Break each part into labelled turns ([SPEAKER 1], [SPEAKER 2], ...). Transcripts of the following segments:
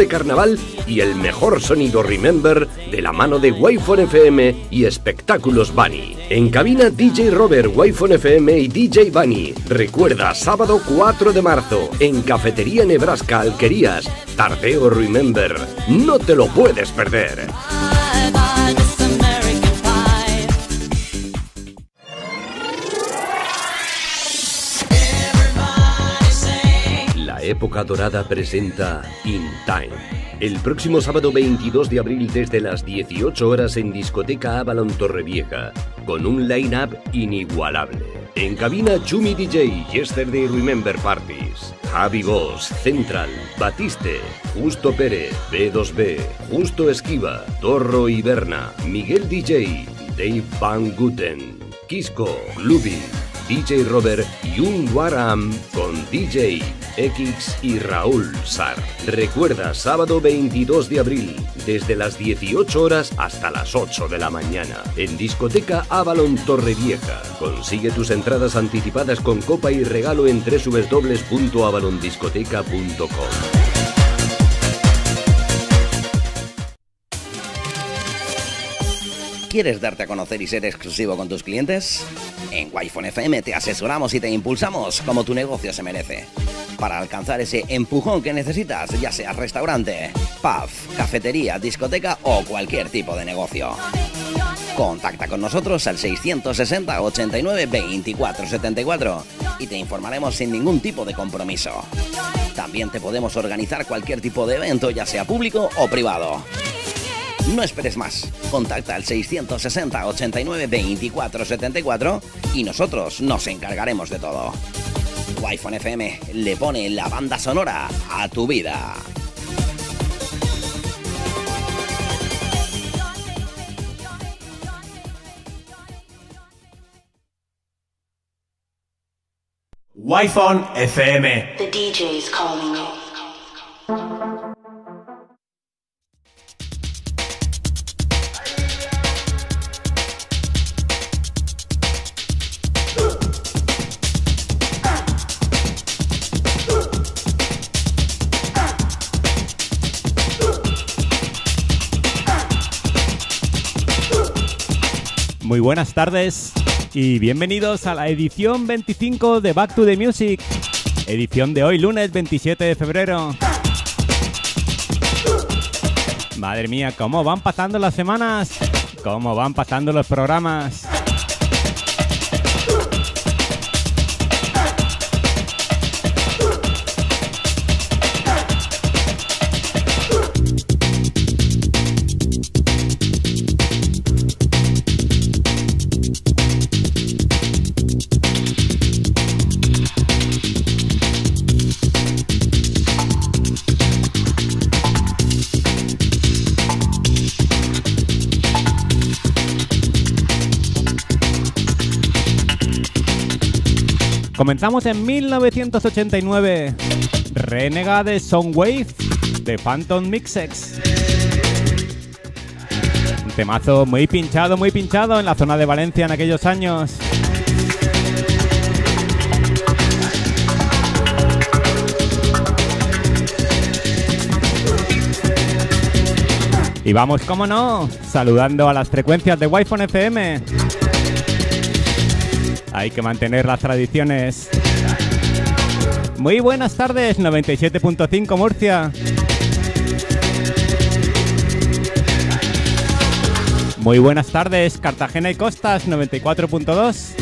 [SPEAKER 1] de carnaval y el mejor sonido Remember de la mano de Wi-Fi FM y Espectáculos Bunny. En cabina DJ Robert, Wi-Fi FM y DJ Bunny. Recuerda, sábado 4 de marzo, en Cafetería Nebraska Alquerías, Tardeo Remember. No te lo puedes perder. Época dorada presenta In Time. El próximo sábado 22 de abril desde las 18 horas en Discoteca Avalon Torrevieja, con un line-up inigualable. En cabina Chumi DJ, Yesterday Remember Parties, Javi Boss, Central, Batiste, Justo Pérez, B2B, Justo Esquiva, Torro y Berna, Miguel DJ, Dave Van Guten, Kisco, Glubi, DJ Robert y un Waram con DJ X y Raúl Sar. Recuerda, sábado 22 de abril, desde las 18 horas hasta las 8 de la mañana, en Discoteca Avalon Torrevieja. Consigue tus entradas anticipadas con copa y regalo en www.avalondiscoteca.com.
[SPEAKER 2] ¿Quieres darte a conocer y ser exclusivo con tus clientes? En wi FM te asesoramos y te impulsamos como tu negocio se merece. Para alcanzar ese empujón que necesitas, ya sea restaurante, pub, cafetería, discoteca o cualquier tipo de negocio. Contacta con nosotros al 660 89 24 74 y te informaremos sin ningún tipo de compromiso. También te podemos organizar cualquier tipo de evento, ya sea público o privado. No esperes más. Contacta al 660 89 24 74 y nosotros nos encargaremos de todo. Wi-Fi FM le pone la banda sonora a tu vida.
[SPEAKER 3] Wi-Fi FM.
[SPEAKER 4] The DJ's calling.
[SPEAKER 5] Muy buenas tardes y bienvenidos a la edición 25 de Back to the Music. Edición de hoy, lunes 27 de febrero. Madre mía, cómo van pasando las semanas, cómo van pasando los programas. Comenzamos en 1989. Renegade Soundwave de Phantom Mixex. Un temazo muy pinchado, muy pinchado en la zona de Valencia en aquellos años. Y vamos, como no, saludando a las frecuencias de Wi-Fi FM. Hay que mantener las tradiciones. Muy buenas tardes, 97.5 Murcia. Muy buenas tardes, Cartagena y Costas, 94.2.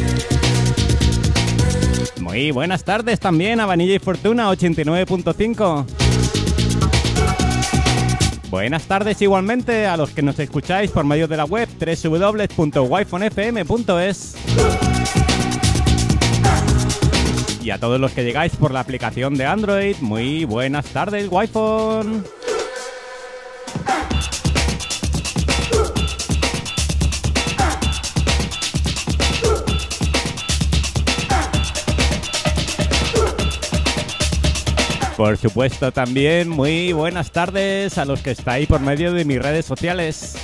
[SPEAKER 5] Muy buenas tardes también a Vanilla y Fortuna, 89.5. Buenas tardes igualmente a los que nos escucháis por medio de la web www.wifonfm.es y a todos los que llegáis por la aplicación de Android, muy buenas tardes, Wi-Fi. Por supuesto también muy buenas tardes a los que estáis por medio de mis redes sociales.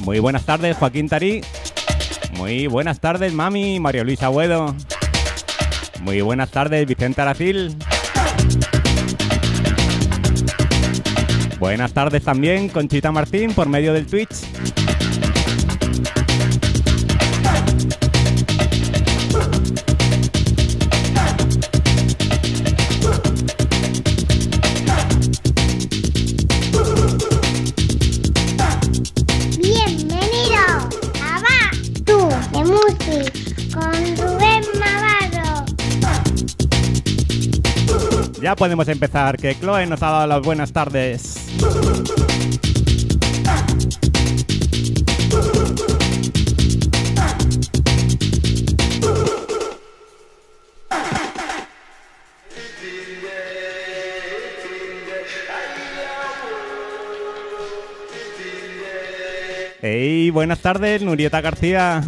[SPEAKER 5] Muy buenas tardes Joaquín Tarí. Muy buenas tardes, mami, María Luisa Agüedo. Muy buenas tardes, Vicente Aracil. Buenas tardes también, Conchita Martín, por medio del Twitch. Ya podemos empezar, que Chloe nos ha dado las buenas tardes. Hey, buenas tardes, Nurieta García.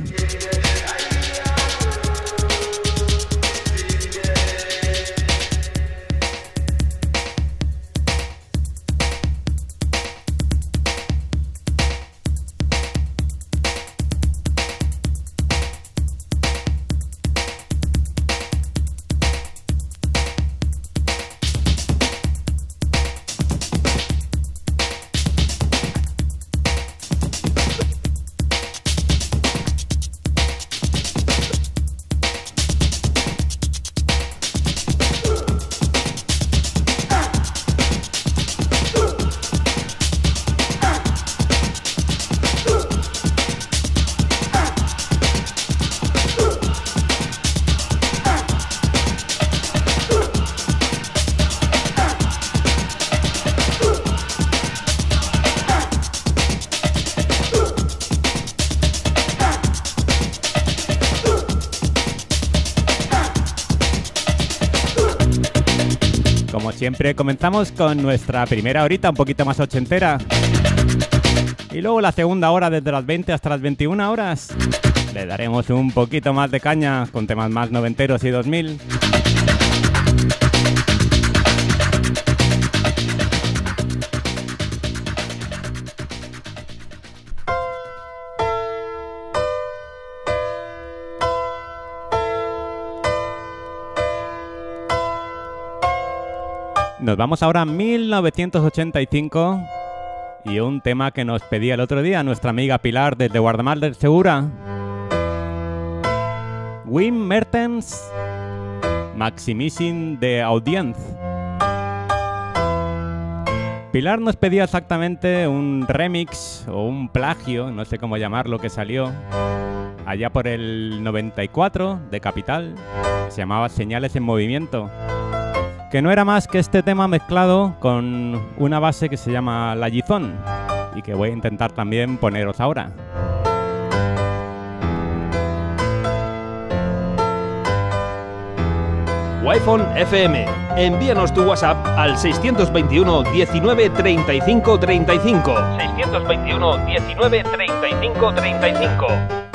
[SPEAKER 5] Siempre comenzamos con nuestra primera horita un poquito más ochentera. Y luego la segunda hora desde las 20 hasta las 21 horas. Le daremos un poquito más de caña con temas más noventeros y 2000. Nos vamos ahora a 1985 y un tema que nos pedía el otro día nuestra amiga Pilar desde Guardamar del Segura. Wim Mertens Maximizing the Audience. Pilar nos pedía exactamente un remix o un plagio, no sé cómo llamarlo, que salió allá por el 94 de Capital. Se llamaba Señales en Movimiento que no era más que este tema mezclado con una base que se llama La Gizón y que voy a intentar también poneros ahora.
[SPEAKER 4] wi FM. Envíanos tu WhatsApp al 621 19 35 35. 621 19 35 35.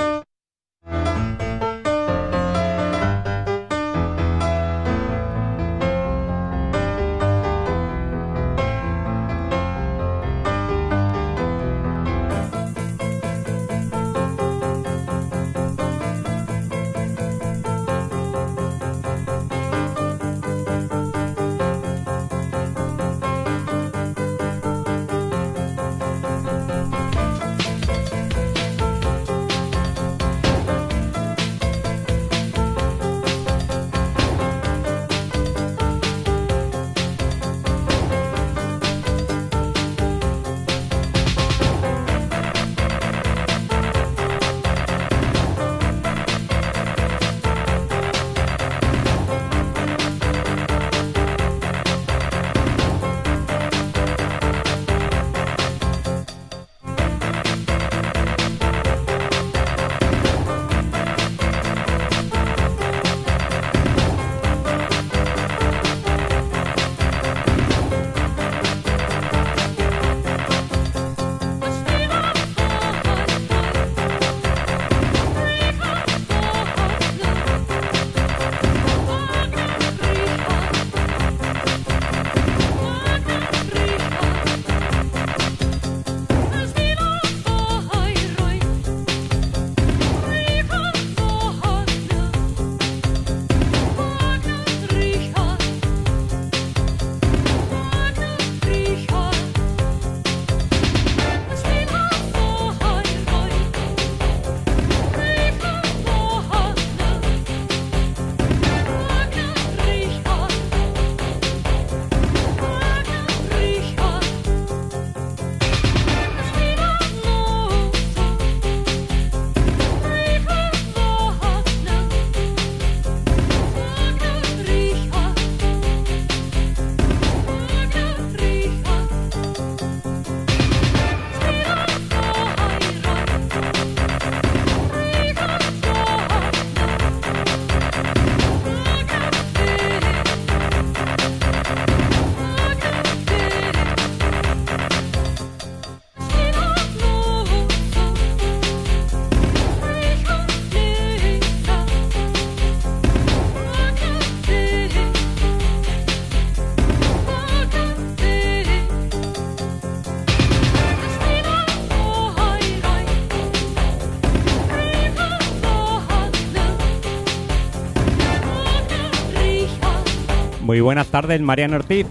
[SPEAKER 5] Muy buenas tardes, Mariano Ortiz.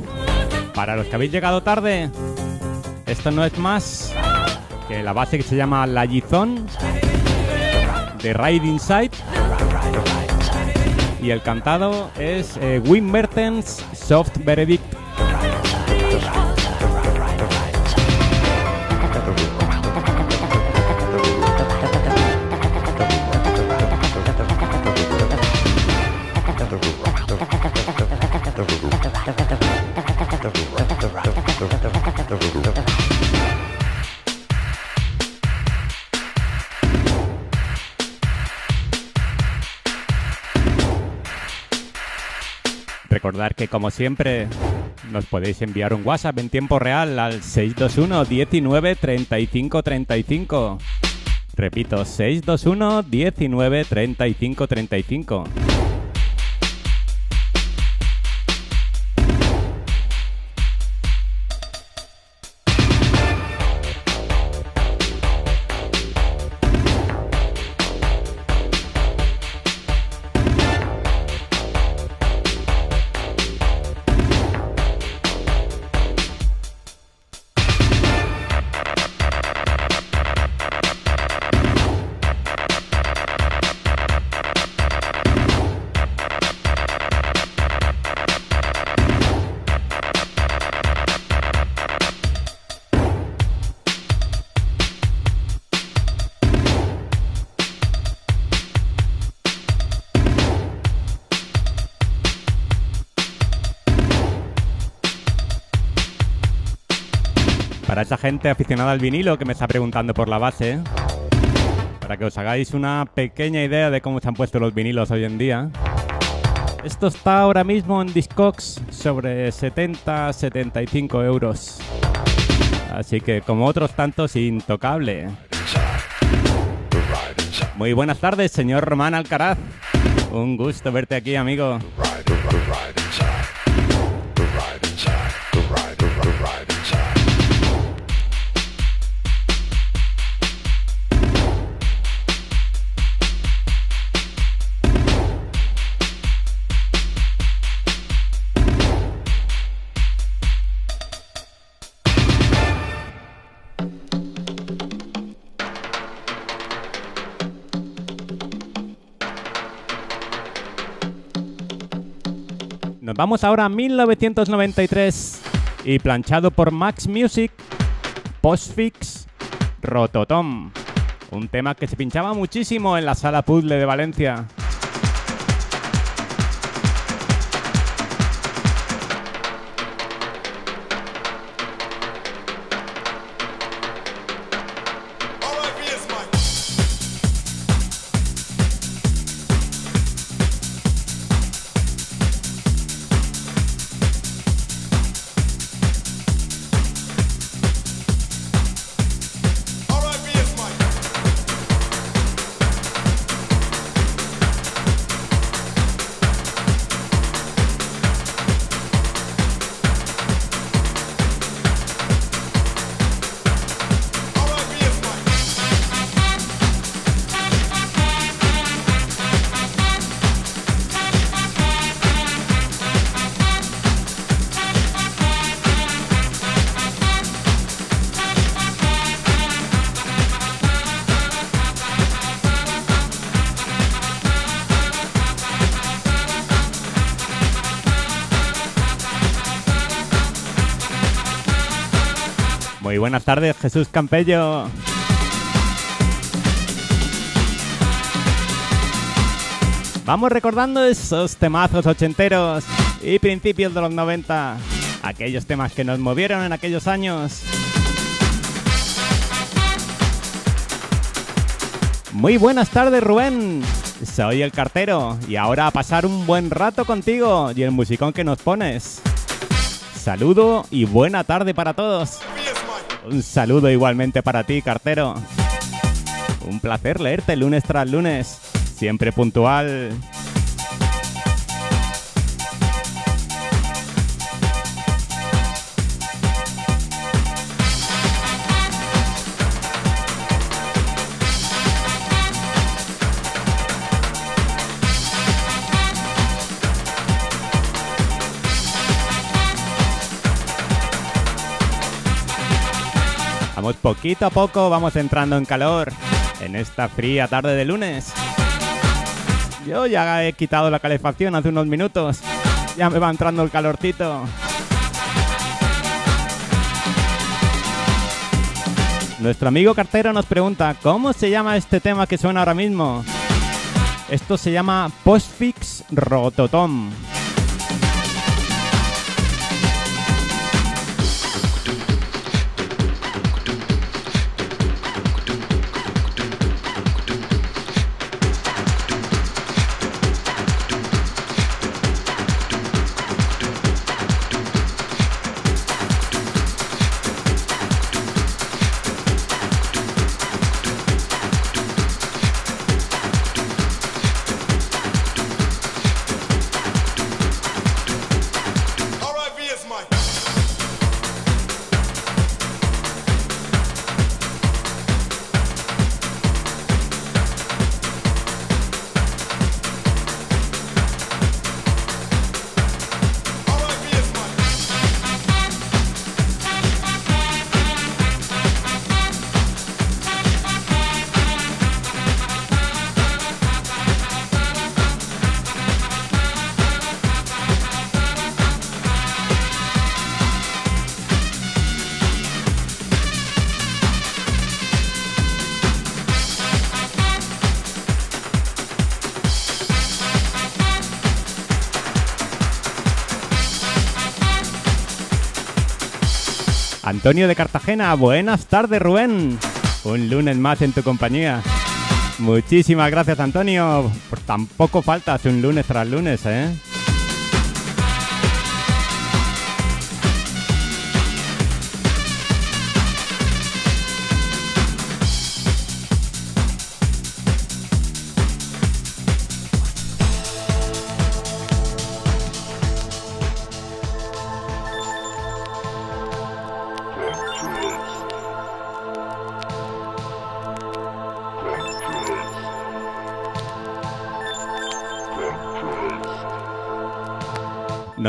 [SPEAKER 5] Para los que habéis llegado tarde, esto no es más que la base que se llama La Gizón de Ride Inside. Y el cantado es eh, Soft Verdict. Recordar que como siempre nos podéis enviar un WhatsApp en tiempo real al 621 19 35 35. Repito, 621 19 35 35. Aficionada al vinilo que me está preguntando por la base, para que os hagáis una pequeña idea de cómo se han puesto los vinilos hoy en día. Esto está ahora mismo en Discogs sobre 70-75 euros. Así que como otros tantos, intocable. Muy buenas tardes, señor Román Alcaraz. Un gusto verte aquí, amigo. Vamos ahora a 1993 y planchado por Max Music, Postfix, Rototom. Un tema que se pinchaba muchísimo en la sala puzzle de Valencia. Buenas tardes, Jesús Campello. Vamos recordando esos temazos ochenteros y principios de los 90. Aquellos temas que nos movieron en aquellos años. Muy buenas tardes, Rubén. Soy el cartero y ahora a pasar un buen rato contigo y el musicón que nos pones. Saludo y buena tarde para todos. Un saludo igualmente para ti, cartero. Un placer leerte lunes tras lunes. Siempre puntual. Poquito a poco, vamos entrando en calor en esta fría tarde de lunes. Yo ya he quitado la calefacción hace unos minutos. Ya me va entrando el calorcito. Nuestro amigo cartero nos pregunta, ¿cómo se llama este tema que suena ahora mismo? Esto se llama Postfix Rototom. Antonio de Cartagena, buenas tardes Rubén. Un lunes más en tu compañía. Muchísimas gracias Antonio. Pues tampoco falta hace un lunes tras lunes, ¿eh?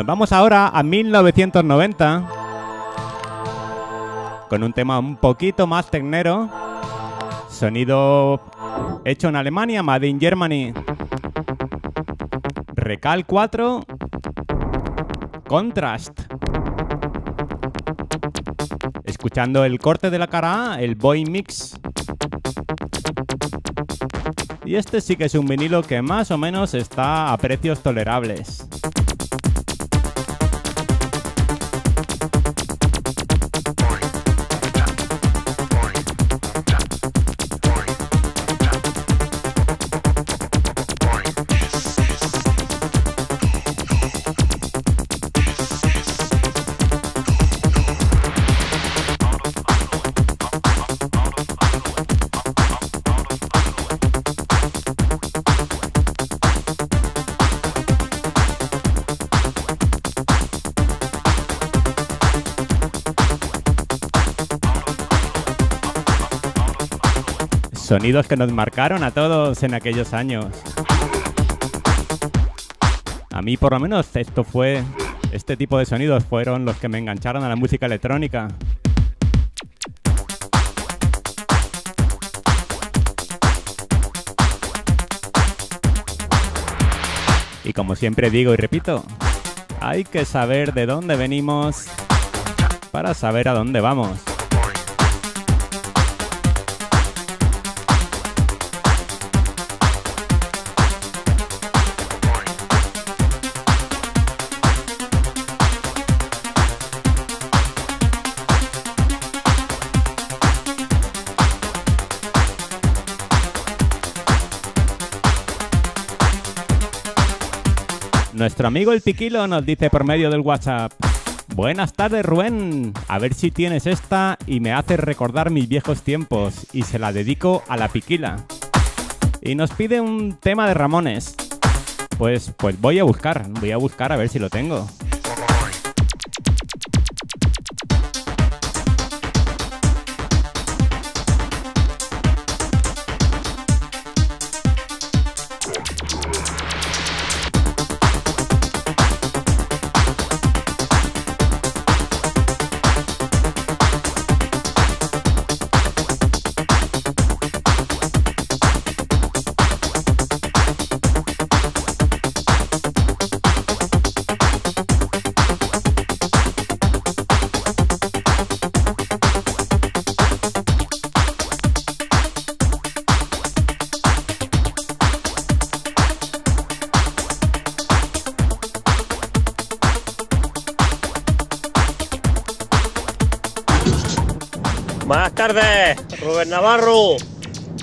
[SPEAKER 5] Vamos ahora a 1990 con un tema un poquito más tecnero. Sonido hecho en Alemania, Made in Germany. Recal 4. Contrast. Escuchando el corte de la cara A, el Boy Mix. Y este sí que es un vinilo que más o menos está a precios tolerables. Sonidos que nos marcaron a todos en aquellos años. A mí por lo menos esto fue, este tipo de sonidos fueron los que me engancharon a la música electrónica. Y como siempre digo y repito, hay que saber de dónde venimos para saber a dónde vamos. Nuestro amigo el Piquilo nos dice por medio del WhatsApp. Buenas tardes Rubén, a ver si tienes esta y me hace recordar mis viejos tiempos y se la dedico a la Piquila. Y nos pide un tema de Ramones. Pues, pues voy a buscar, voy a buscar a ver si lo tengo.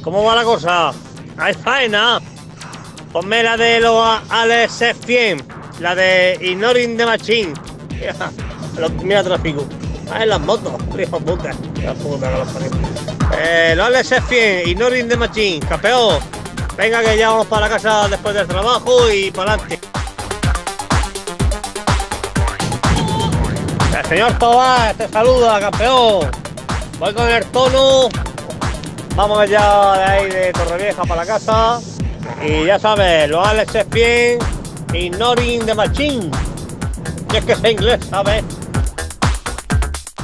[SPEAKER 6] ¿Cómo va la cosa? ¿Hay faena? Ponme la de los Alex F100, la de Ignoring the Machine. Mira, mira tráfico. Ah, en las motos, hijo puta. La los. Eh, los Alex F100, Ignoring the Machine, campeón. Venga que ya vamos para la casa después del trabajo y para adelante. El señor Tobar te saluda, campeón. Voy con el tono. Vamos ya de ahí de Torrevieja para la casa. Y ya sabes, los Alex es bien. Ignoring the machine. Y es que sé inglés, ¿sabes?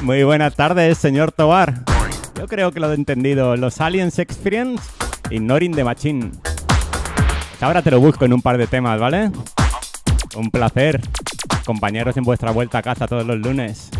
[SPEAKER 5] Muy buenas tardes, señor Tobar. Yo creo que lo he entendido. Los Aliens Experience, Ignoring the Machine. Ahora te lo busco en un par de temas, ¿vale? Un placer. Compañeros en vuestra vuelta a casa todos los lunes.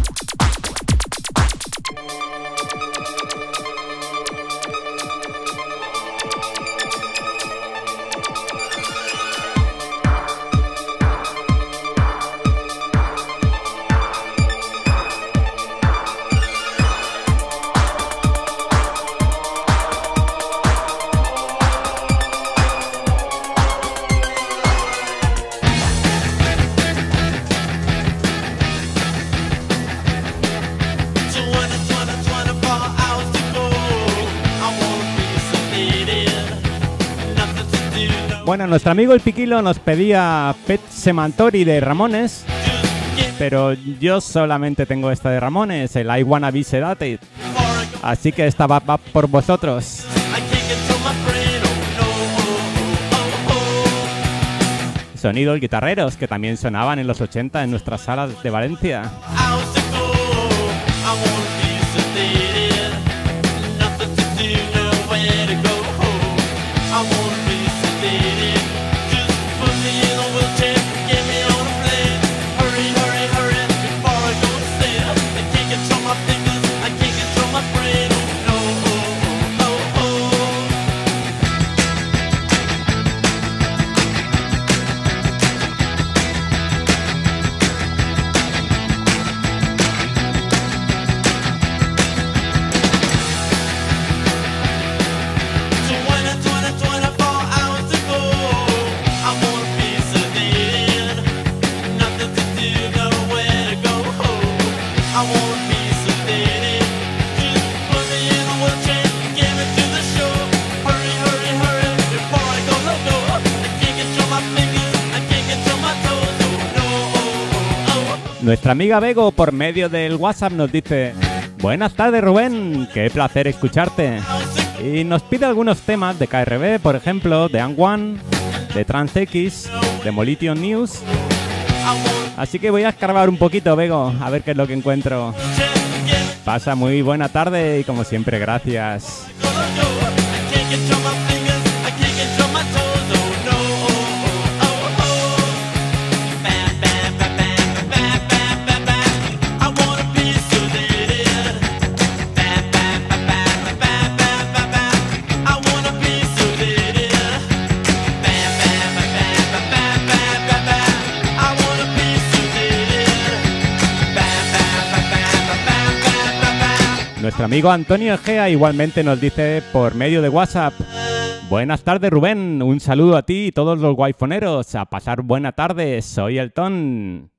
[SPEAKER 5] Bueno, nuestro amigo el Piquilo nos pedía Pet Semantori de Ramones, pero yo solamente tengo esta de Ramones, el I Wanna Be Sedated. Así que esta va, va por vosotros. Sonidos guitarreros que también sonaban en los 80 en nuestras salas de Valencia. Nuestra amiga Bego por medio del WhatsApp nos dice Buenas tardes Rubén, qué placer escucharte. Y nos pide algunos temas de KRB, por ejemplo, de One, de TransX, de Molitio News. Así que voy a escarbar un poquito, Bego, a ver qué es lo que encuentro. Pasa muy buena tarde y como siempre, gracias. Nuestro amigo Antonio Egea igualmente nos dice por medio de WhatsApp. Buenas tardes Rubén, un saludo a ti y todos los guayfoneros. A pasar buena tarde, soy el Ton.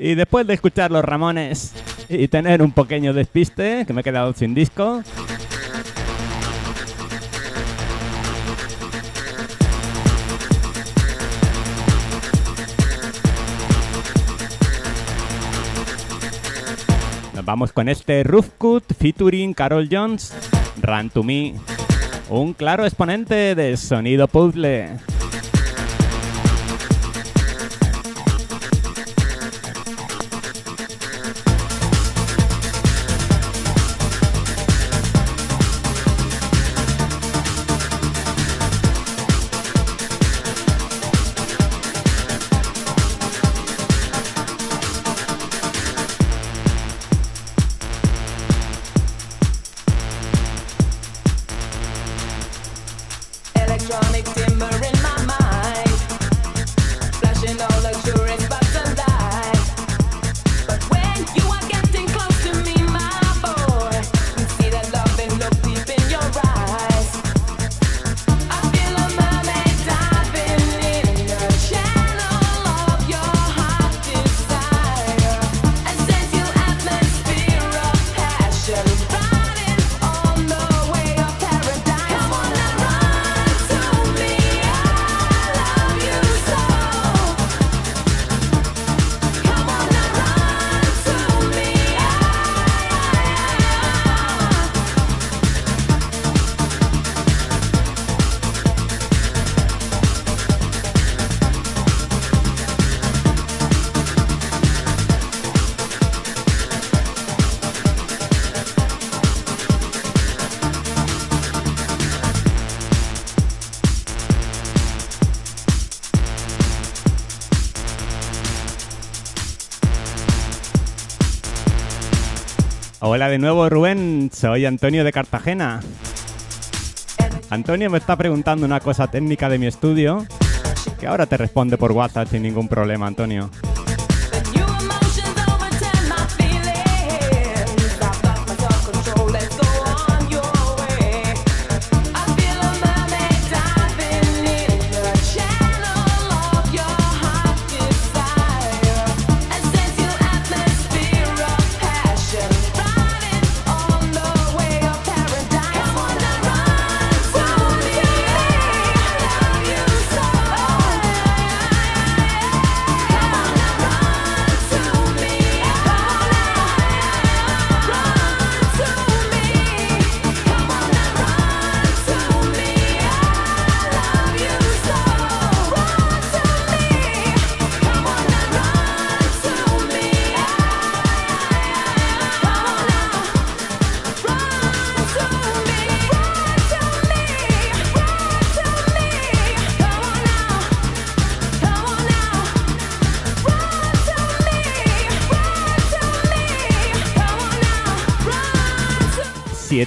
[SPEAKER 5] Y después de escuchar los Ramones y tener un pequeño despiste, que me he quedado sin disco, vamos con este Roof Cut featuring Carol Jones, Run to Me, un claro exponente del sonido puzzle.
[SPEAKER 7] Hola de nuevo Rubén, soy Antonio de Cartagena. Antonio me está preguntando una cosa técnica de mi estudio, que ahora te responde por WhatsApp sin ningún problema, Antonio.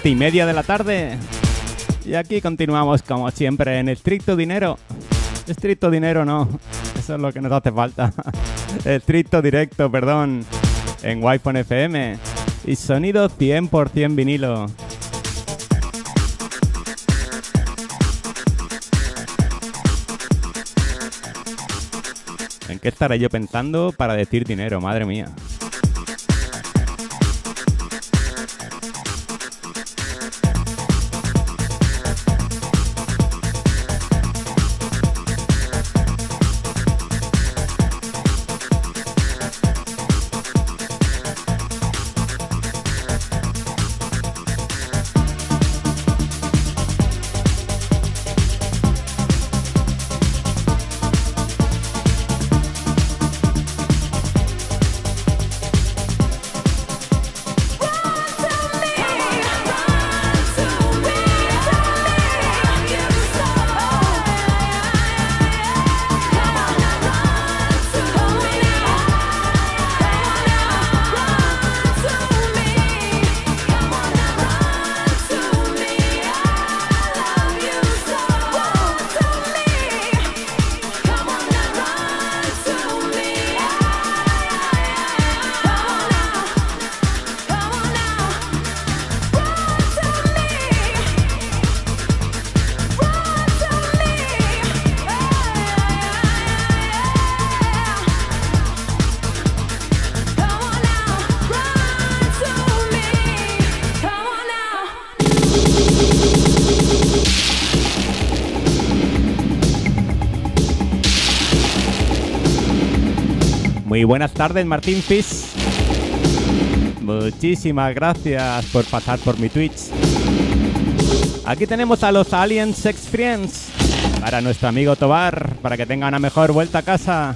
[SPEAKER 7] Y media de la tarde. Y aquí continuamos como siempre en estricto dinero. Estricto dinero no, eso es lo que nos hace falta. estricto directo, perdón, en Wi-Fi FM. Y sonido 100% vinilo. ¿En qué estaré yo pensando para decir dinero? Madre mía. Buenas tardes, Martín Fish. Muchísimas gracias por pasar por mi Twitch. Aquí tenemos a los Alien Sex Friends para nuestro amigo Tobar, para que tenga una mejor vuelta a casa.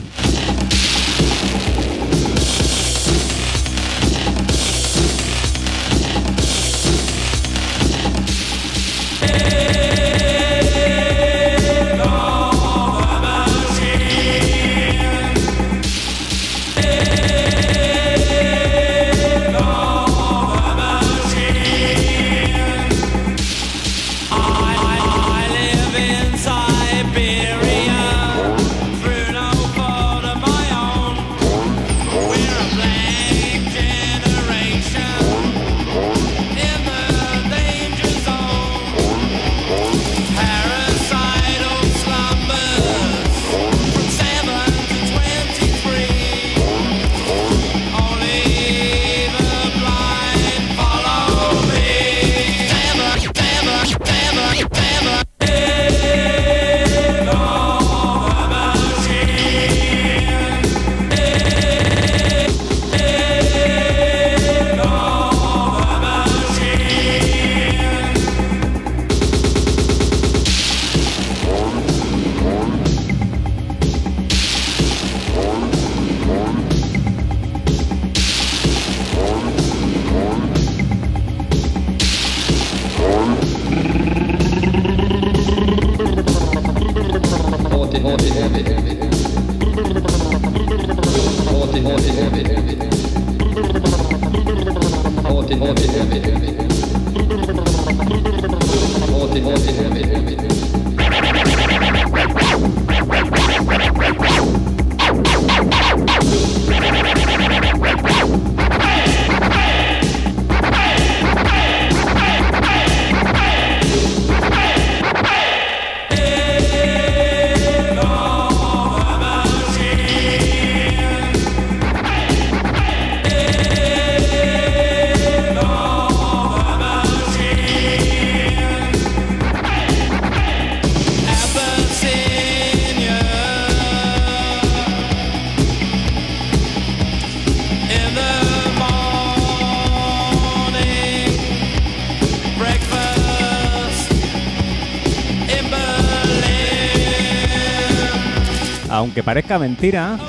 [SPEAKER 5] Aunque parezca mentira,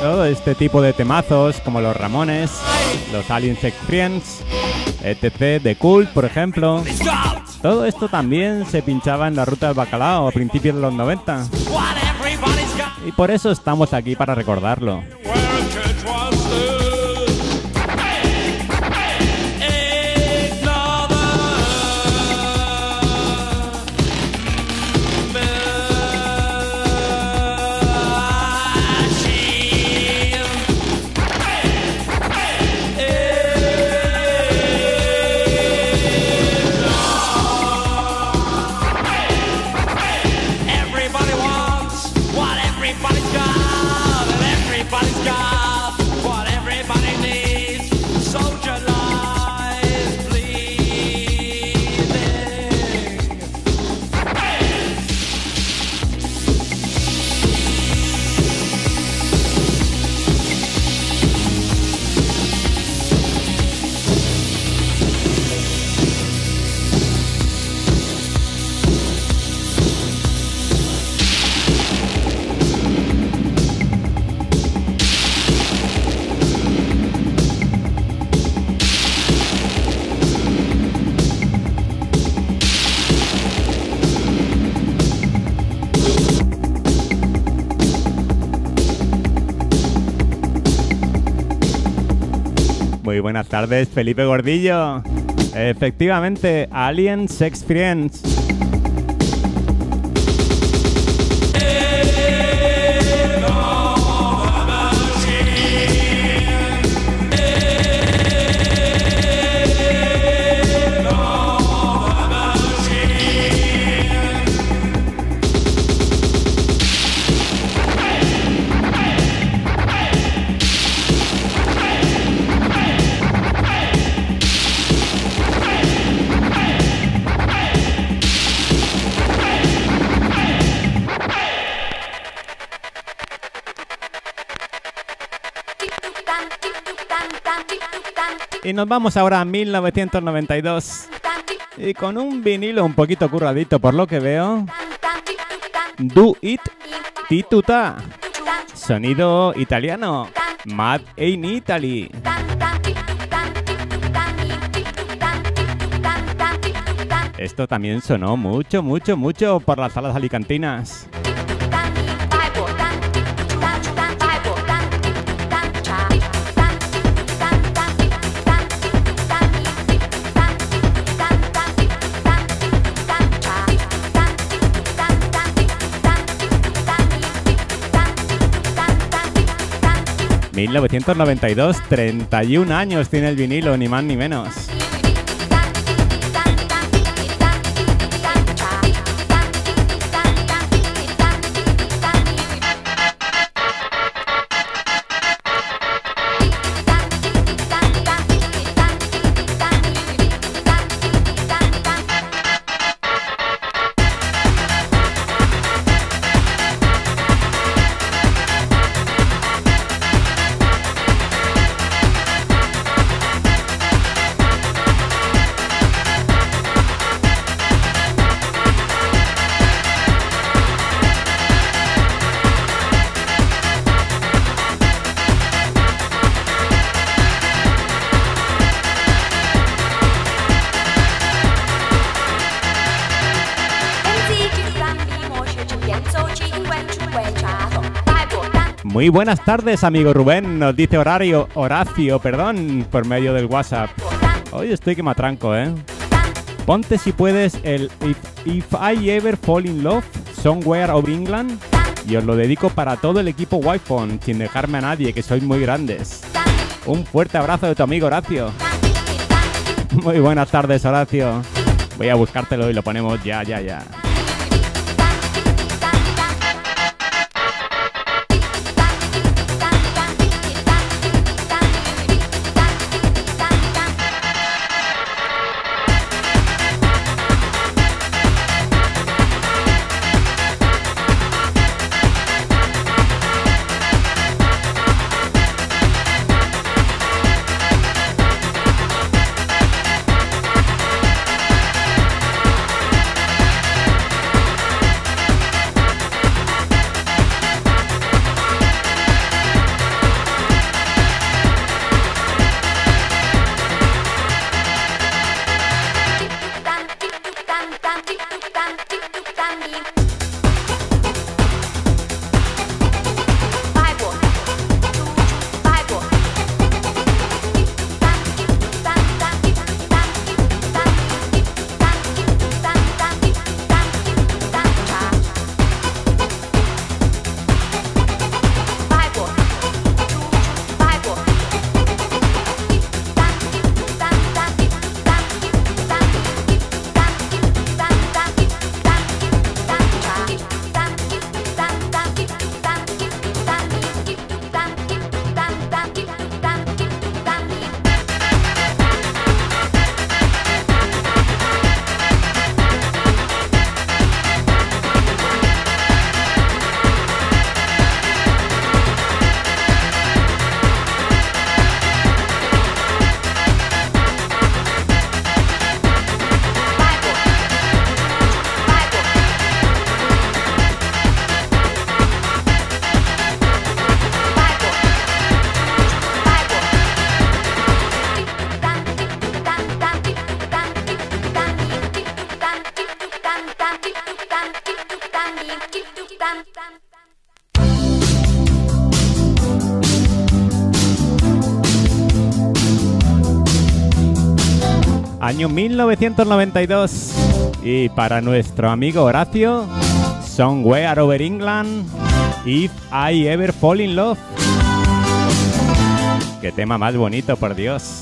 [SPEAKER 5] todo este tipo de temazos como los Ramones, los Alien Sex Friends, etc. de Cult, por ejemplo, todo esto también se pinchaba en la ruta del bacalao a principios de los 90. Y por eso estamos aquí para recordarlo. Muy buenas tardes, Felipe Gordillo. Efectivamente, Alien Sex Friends. Nos vamos ahora a 1992. Y con un vinilo un poquito curradito por lo que veo. Do It Tituta. Sonido italiano. Mad in Italy. Esto también sonó mucho, mucho, mucho por las salas alicantinas. ...1992, 31 años tiene el vinilo, ni más ni menos. Muy buenas tardes, amigo Rubén. Nos dice horario, Horacio, perdón, por medio del WhatsApp. Hoy estoy que me ¿eh? Ponte si puedes el If, If I Ever Fall in Love, Somewhere of England. Y os lo dedico para todo el equipo Wi-Fi, sin dejarme a nadie, que sois muy grandes. Un fuerte abrazo de tu amigo Horacio. Muy buenas tardes, Horacio. Voy a buscártelo y lo ponemos ya, ya, ya. Año 1992. Y para nuestro amigo Horacio, Somewhere Over England, If I Ever Fall in Love. Qué tema más bonito, por Dios.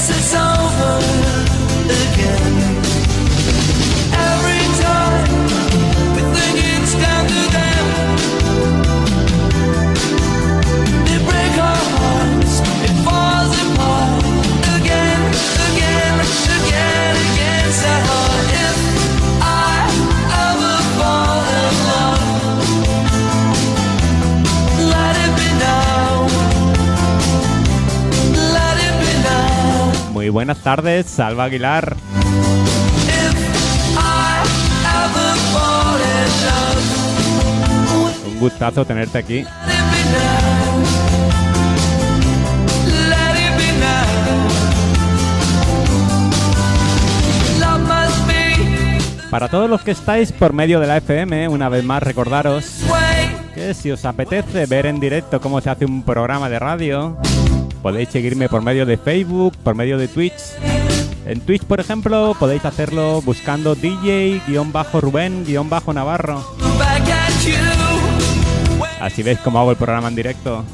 [SPEAKER 8] Yes, it's over
[SPEAKER 5] buenas tardes, Salva Aguilar. Un gustazo tenerte aquí. Para todos los que estáis por medio de la FM, una vez más recordaros que si os apetece ver en directo cómo se hace un programa de radio, podéis seguirme por medio de Facebook, por medio de Twitch. En Twitch, por ejemplo, podéis hacerlo buscando DJ-Rubén-Navarro. Así veis cómo hago el programa en directo.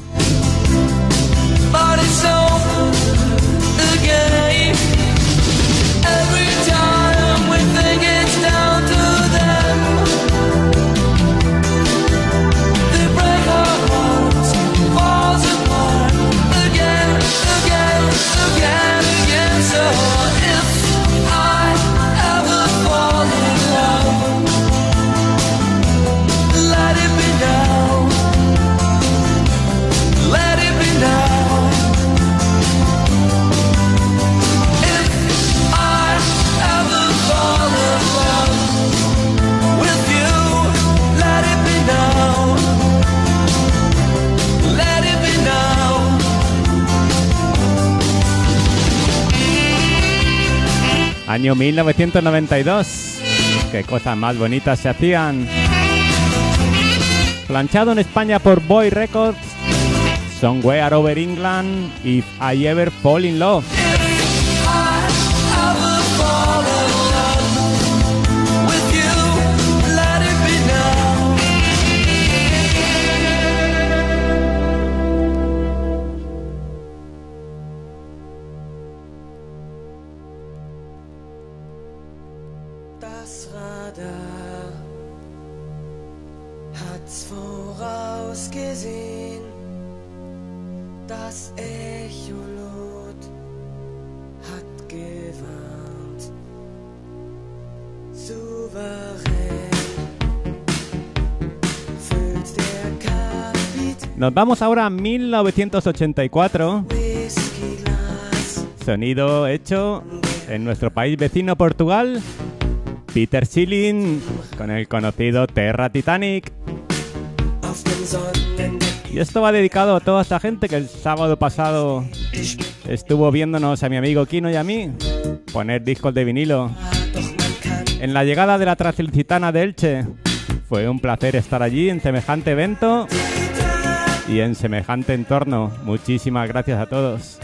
[SPEAKER 9] Año 1992. Qué cosas más bonitas se hacían. Planchado en España por Boy Records. Somewhere Over England. If I Ever Fall in Love. Vamos ahora a 1984.
[SPEAKER 5] Whiskyglas.
[SPEAKER 9] Sonido hecho en nuestro país vecino Portugal. Peter Schilling con el conocido Terra Titanic. Y esto va dedicado a toda esta gente que el sábado pasado estuvo viéndonos a mi amigo Kino y a mí poner discos de vinilo. En la llegada de la Transilcitana de Elche fue un placer estar allí en semejante evento y en semejante entorno. Muchísimas gracias a todos.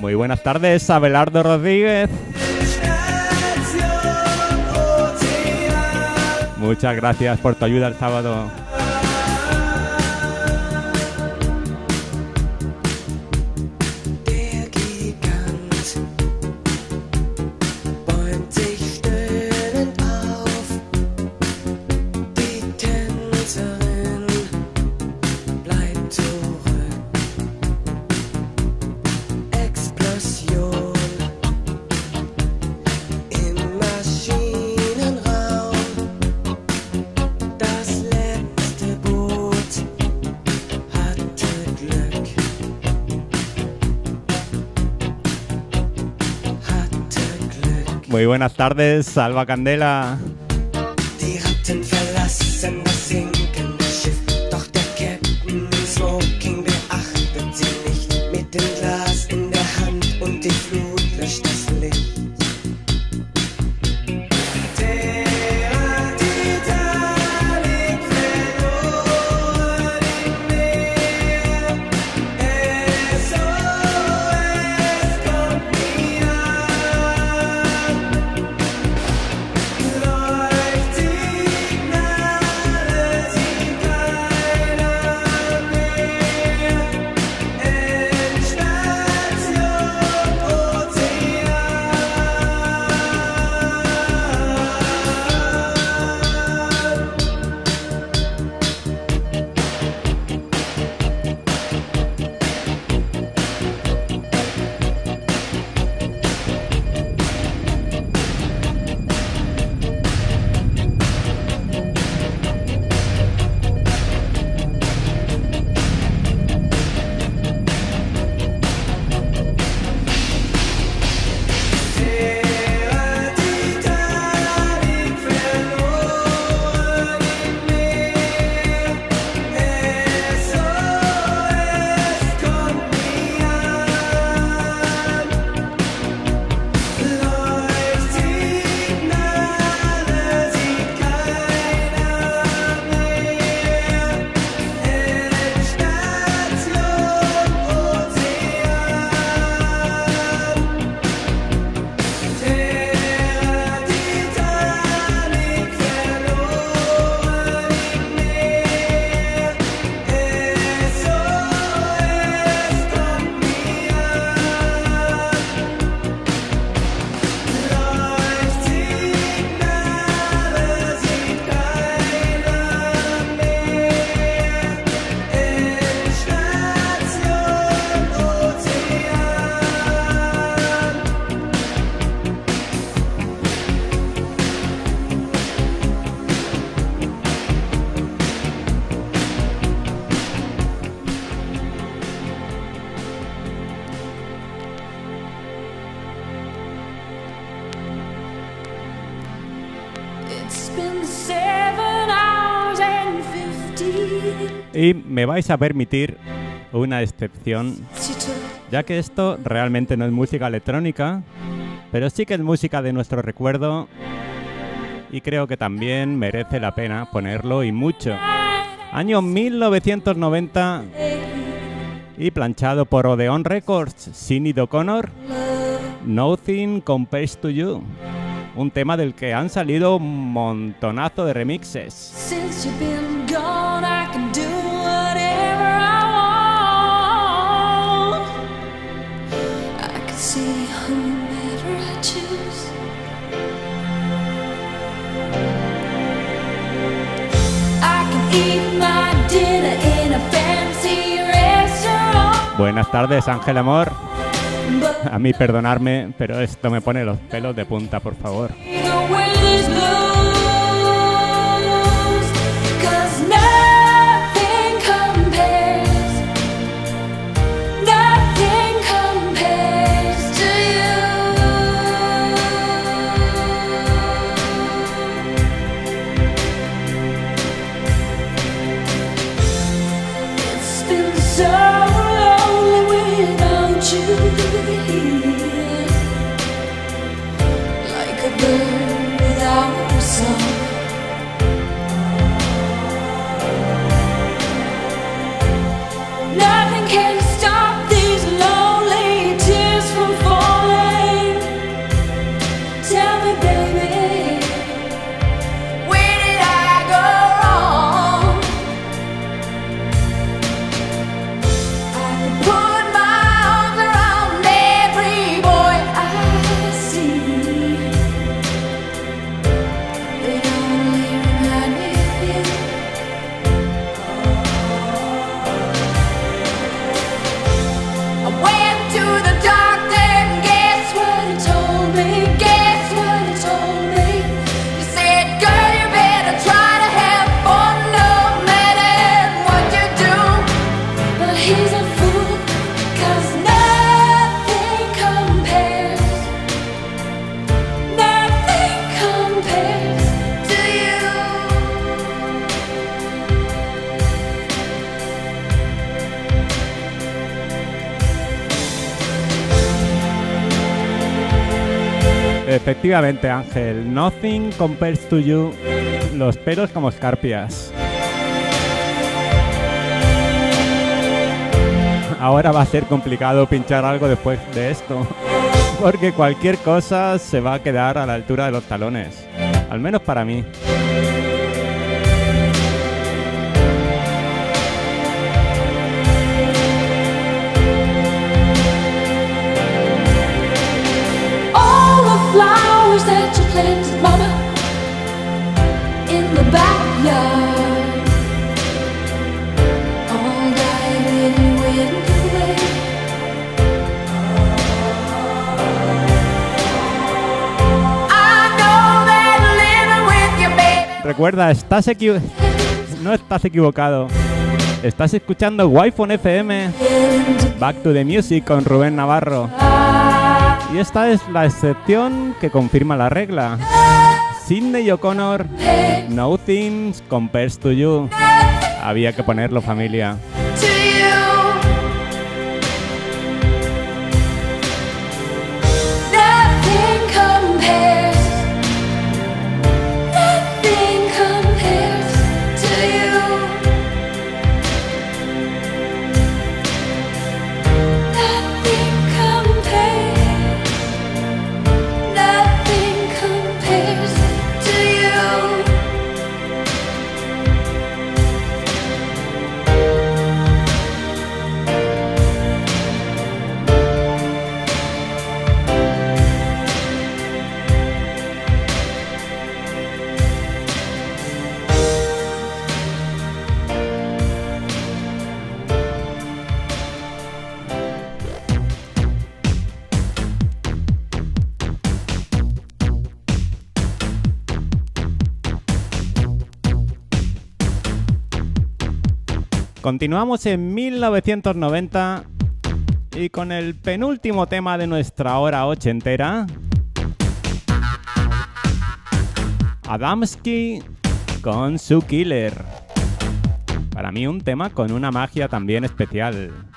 [SPEAKER 9] Muy buenas tardes, Abelardo Rodríguez. Muchas gracias por tu ayuda el sábado. Buenas tardes, Salva Candela.
[SPEAKER 7] Me vais a permitir una excepción, ya que esto realmente no es música electrónica, pero sí que es música de nuestro recuerdo y creo que también merece la pena ponerlo y mucho. Año 1990 y planchado por Odeon Records, Sinead O'Connor, Nothing Compares to You, un tema del que han salido un montonazo de remixes. Buenas tardes, Ángel Amor. A mí perdonarme, pero esto me pone los pelos de punta, por favor. Efectivamente, Ángel, Nothing Compares to You, los pelos como escarpias. Ahora va a ser complicado pinchar algo después de esto, porque cualquier cosa se va a quedar a la altura de los talones, al menos para mí.
[SPEAKER 5] Mama, in the backyard, all died when you went away. I know that living with you, baby.
[SPEAKER 7] Recuerda, estás equivo- no estás equivocado. Estás escuchando Wi-Fi FM, Back to the Music con Rubén Navarro. Y esta es la excepción que confirma la regla. Sidney O'Connor, Nothing Compares to You. Había que ponerlo, familia. Continuamos en 1990 y con el penúltimo tema de nuestra hora ochentera.
[SPEAKER 5] Adamski con su Killer. Para mí un tema con una magia también especial.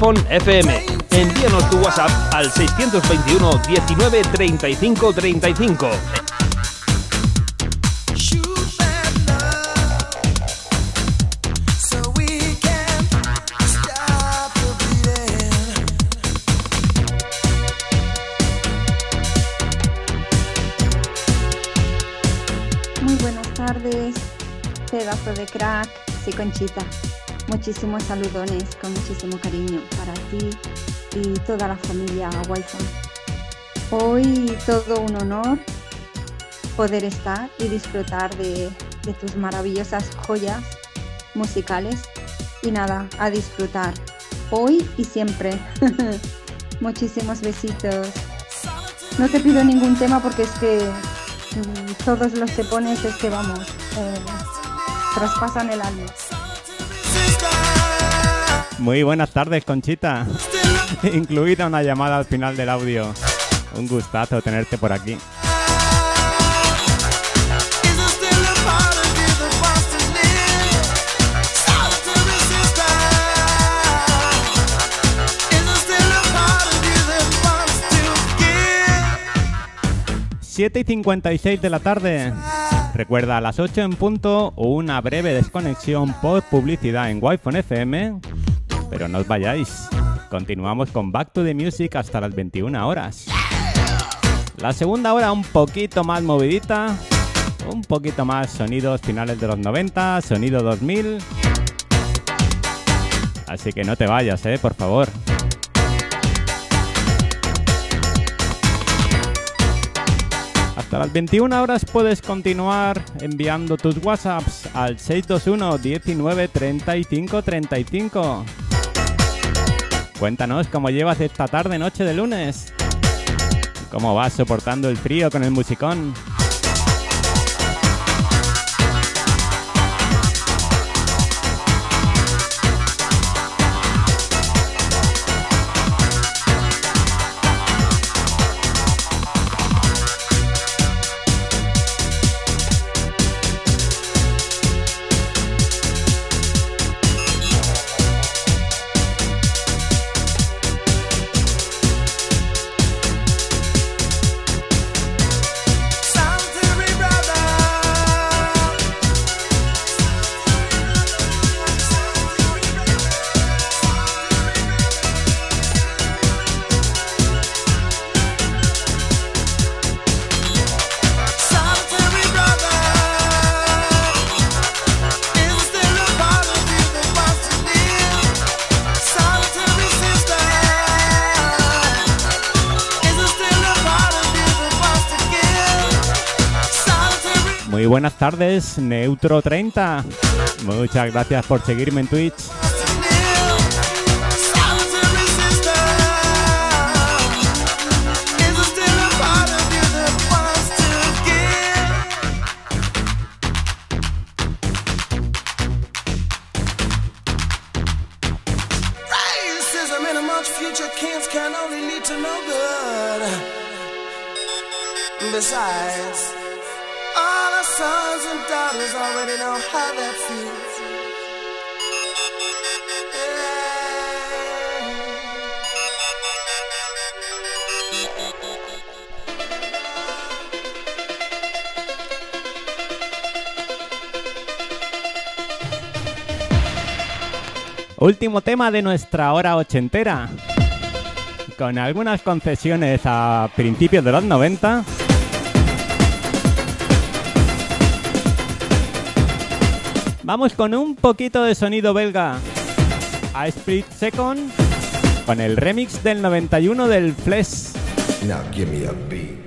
[SPEAKER 4] Wi-Fi FM. Envíanos tu WhatsApp al 621 19 35 35.
[SPEAKER 10] Shoot that love so we can stop the bleeding.
[SPEAKER 11] Muy buenas tardes, pedazo de crack, sí Conchita. Muchísimos saludones con muchísimo cariño para ti y toda la familia Wi-Fi. Hoy todo un honor poder estar y disfrutar de, tus maravillosas joyas musicales y nada, a disfrutar hoy y siempre. Muchísimos besitos. No te pido ningún tema porque es que mm, todos los que pones es que vamos, eh, traspasan el alma.
[SPEAKER 5] Muy buenas tardes, Conchita. Incluida una llamada al final del audio. Un gustazo tenerte por aquí. Siete y 56 de la tarde. Recuerda a las 8 en punto una breve desconexión por publicidad en Wi-Fi FM. Pero no os vayáis. Continuamos con Back to the Music hasta las 21 horas. La segunda hora un poquito más movidita. Un poquito más sonidos finales de los 90, sonido 2000. Así que no te vayas, eh, por favor. Hasta las 21 horas puedes continuar enviando tus WhatsApps al 621 19 35 35. Cuéntanos cómo llevas esta tarde noche de lunes. ¿Cómo vas soportando el frío con el musicón? Tardes, Neutro 30. Muchas gracias por seguirme en Twitch. Último tema de nuestra hora ochentera. Con algunas concesiones a principios de los 90. Vamos con un poquito de sonido belga. A Split Second con el remix del 91 del Flesh.
[SPEAKER 12] Now give me a beat.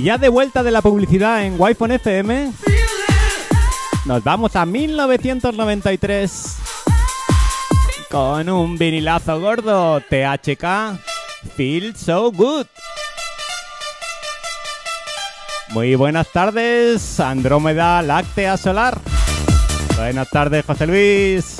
[SPEAKER 5] Y ya de vuelta de la publicidad en Wi-Fi FM, nos vamos a 1993 con un vinilazo gordo THK Feel So Good. Muy buenas tardes, Andrómeda Láctea Solar. Buenas tardes, José Luis.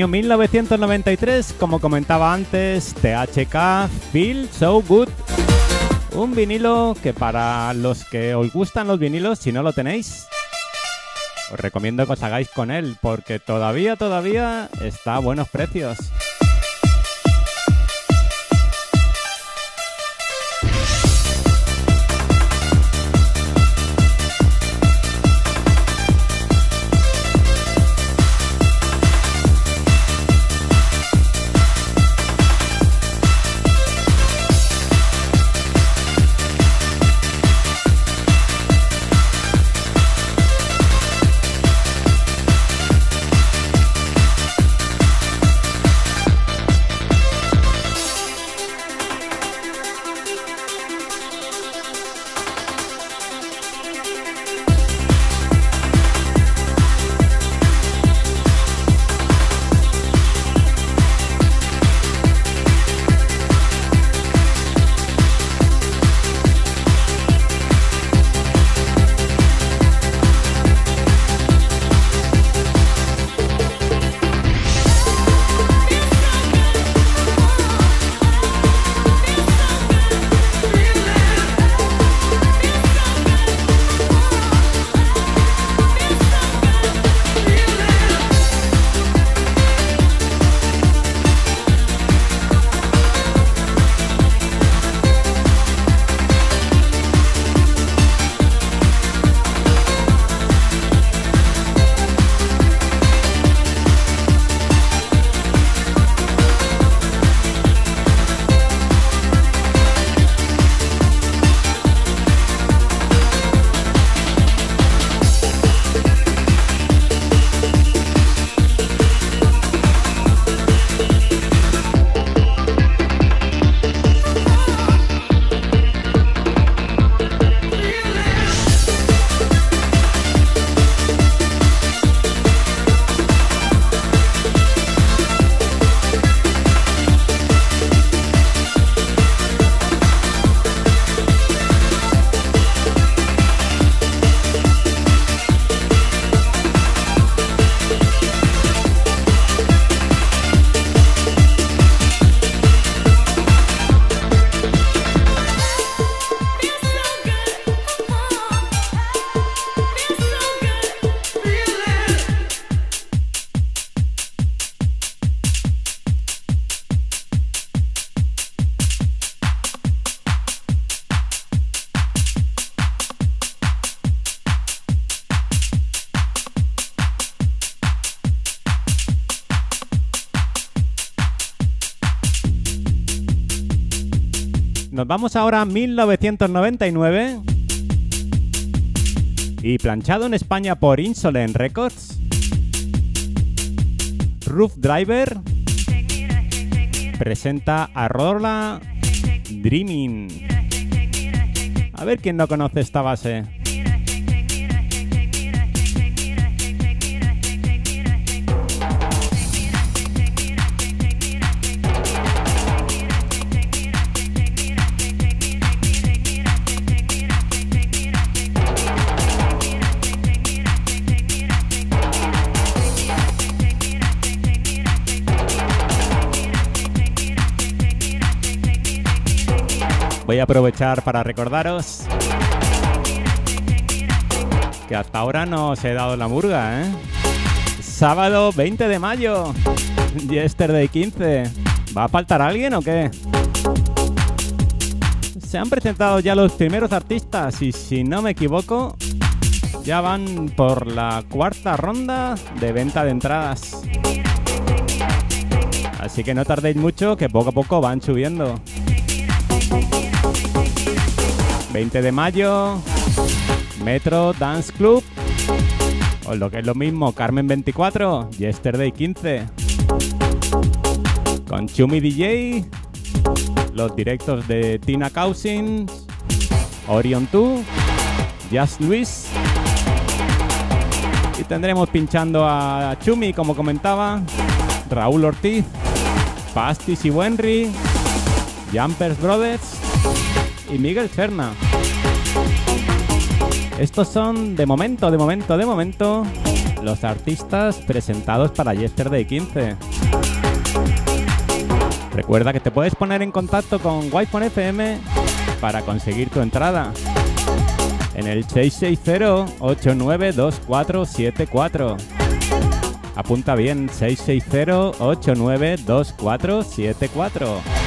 [SPEAKER 5] Año 1993, como comentaba antes, THK Feel So Good. Un vinilo que para los que os gustan los vinilos, si no lo tenéis, os recomiendo que os hagáis con él, porque todavía, todavía está a buenos precios. Nos vamos ahora a 1999. Y planchado en España por Insolent Records. Roof Driver presenta a Rola Dreaming. A ver quién no conoce esta base. Voy a aprovechar para recordaros que hasta ahora no os he dado la murga, ¿eh? Sábado 20 de mayo, Yesterday 15. ¿Va a faltar alguien o qué? Se han presentado ya los primeros artistas y si no me equivoco, Ya van por la cuarta ronda de venta de entradas. Así que no tardéis mucho, que poco a poco van subiendo. 20 de mayo, Metro Dance Club. O lo que es lo mismo, Carmen 24, Yesterday 15. Con Chumi DJ, los directos de Tina Cousins, Orion 2, Just Luis. Y tendremos pinchando a Chumi, como comentaba, Raúl Ortiz, Pastis y Wenry, Jumpers Brothers y Miguel Serna. Estos son, de momento, de momento, de momento, los artistas presentados para Yesterday 15. Recuerda que te puedes poner en contacto con wi FM para conseguir tu entrada en el 660-892474. Apunta bien, 660-892474.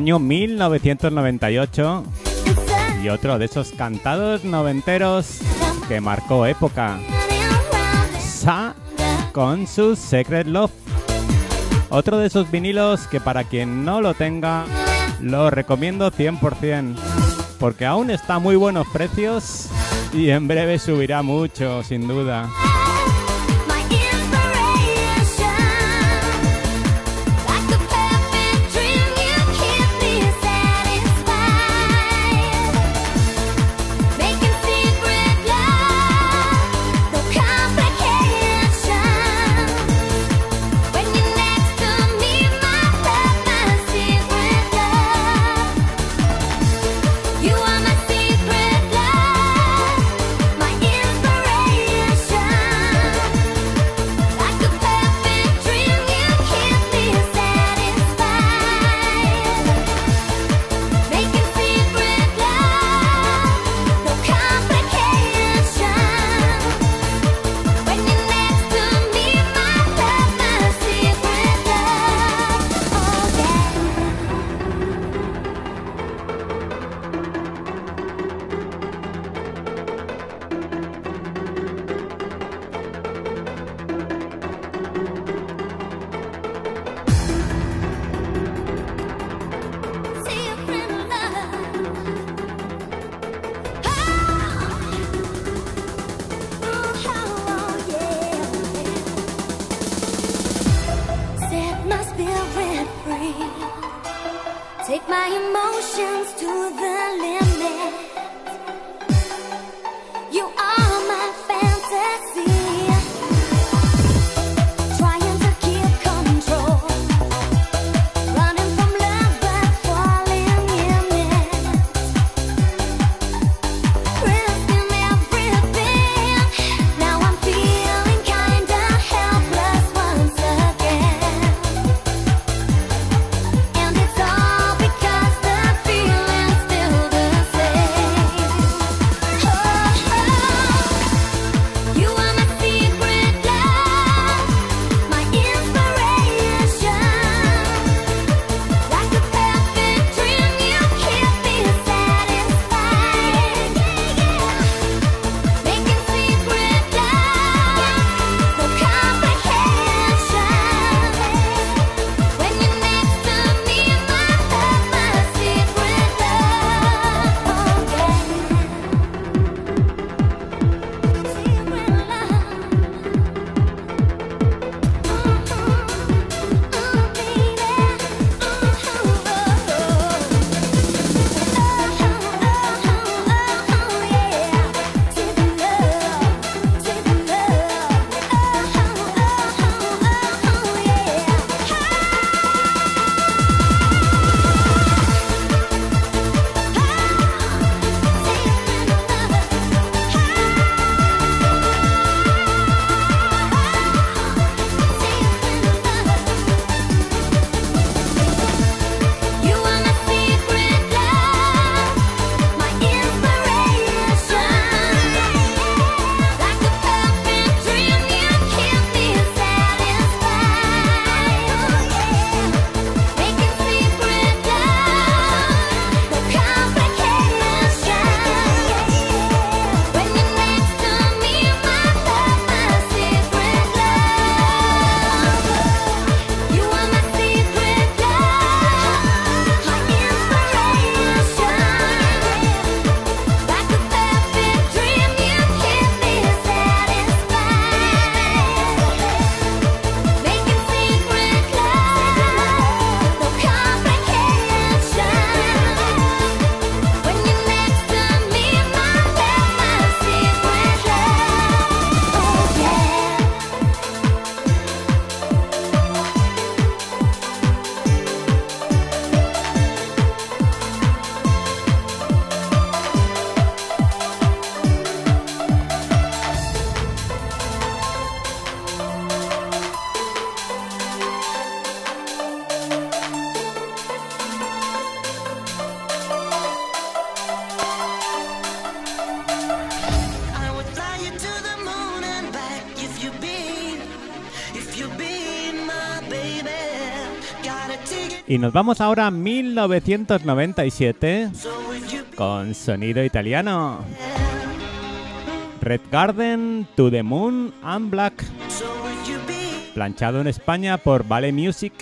[SPEAKER 13] año 1998 y otro de esos cantados noventeros que marcó época. Sa con su Secret Love. Otro de esos vinilos que para quien no lo tenga, lo recomiendo 100%, porque aún está a muy buenos precios y en breve subirá mucho, sin duda.
[SPEAKER 14] Y nos vamos ahora a 1997 con sonido italiano. Red Garden, To the Moon and Black. Planchado en España por Vale Music.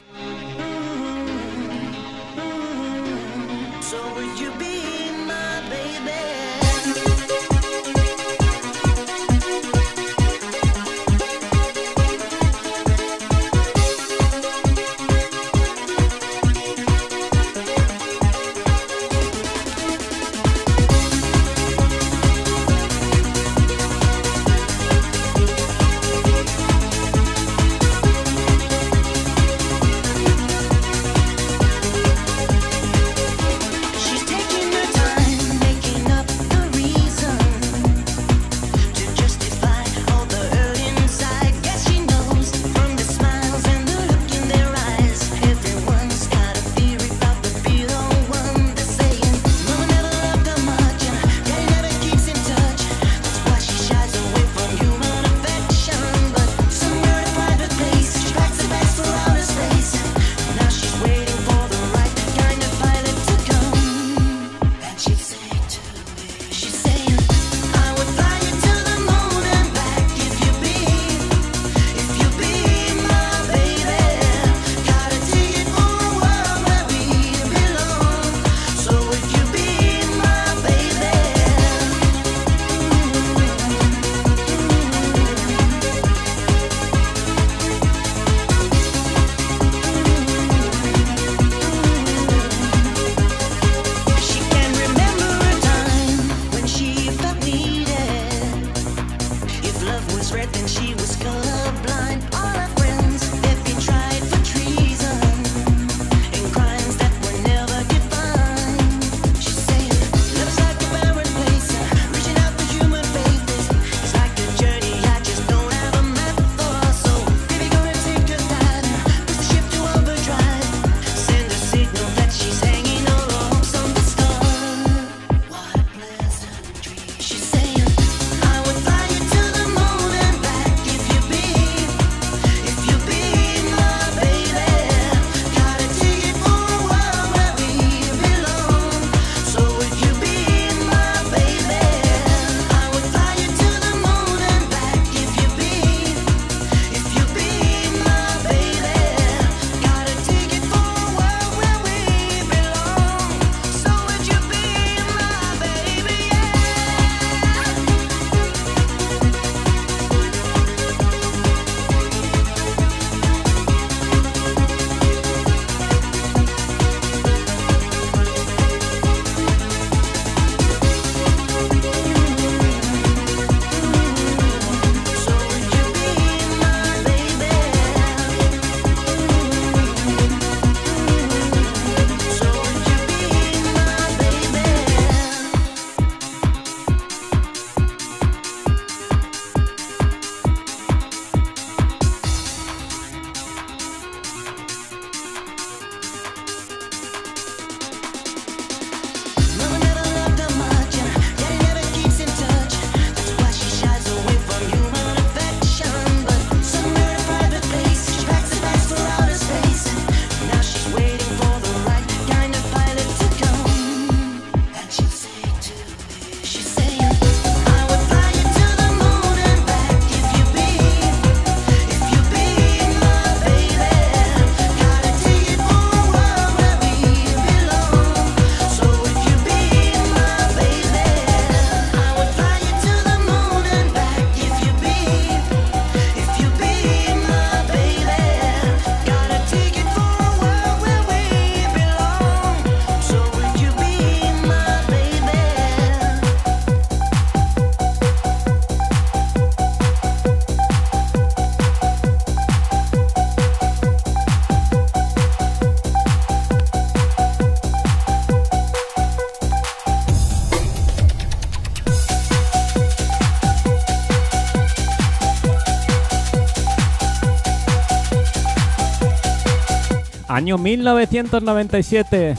[SPEAKER 14] año 1997.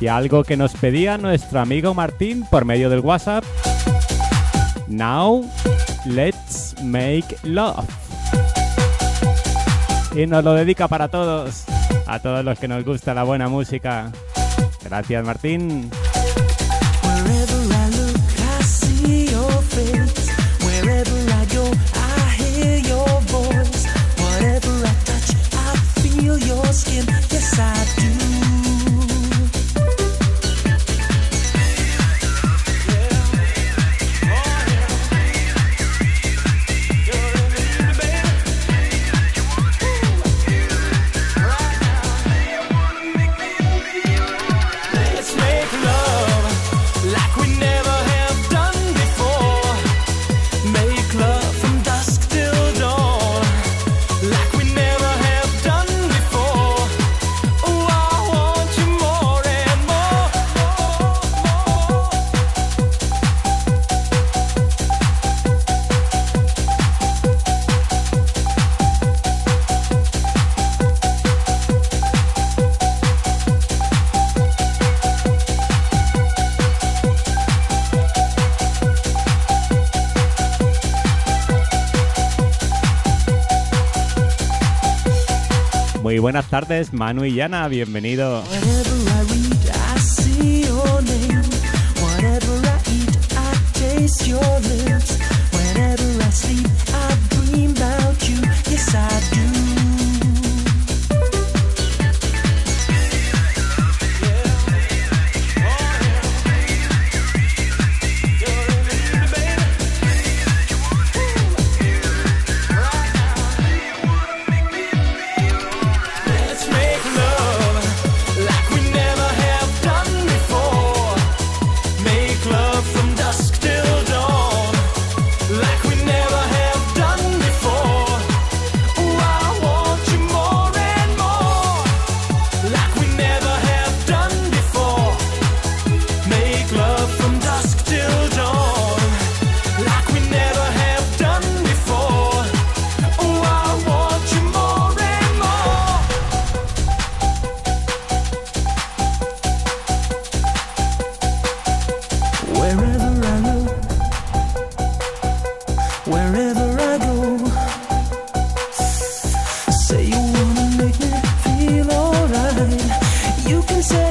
[SPEAKER 14] Y algo que nos pedía nuestro amigo Martín por medio del WhatsApp. Now, let's make love.
[SPEAKER 5] Y nos lo dedica para todos, a todos los que nos gusta la buena música. Gracias Martín. buenas tardes Manu y Yana,
[SPEAKER 8] bienvenidos.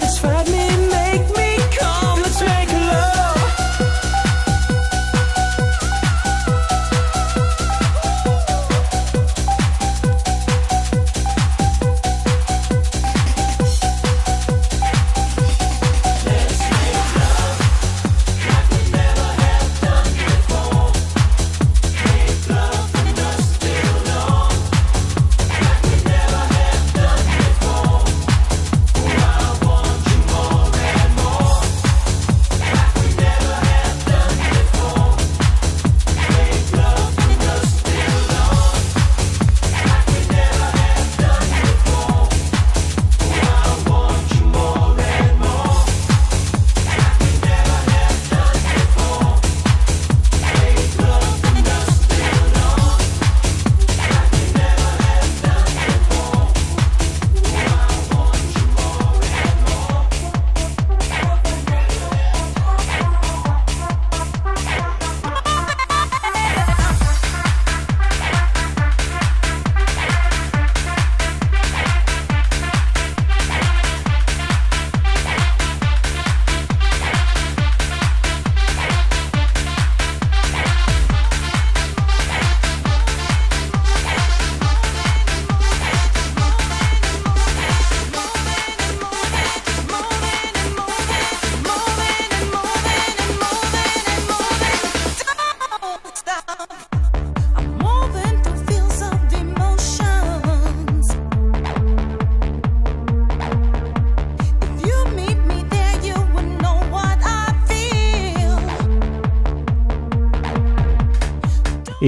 [SPEAKER 8] satisfied me, make me calm. Let's make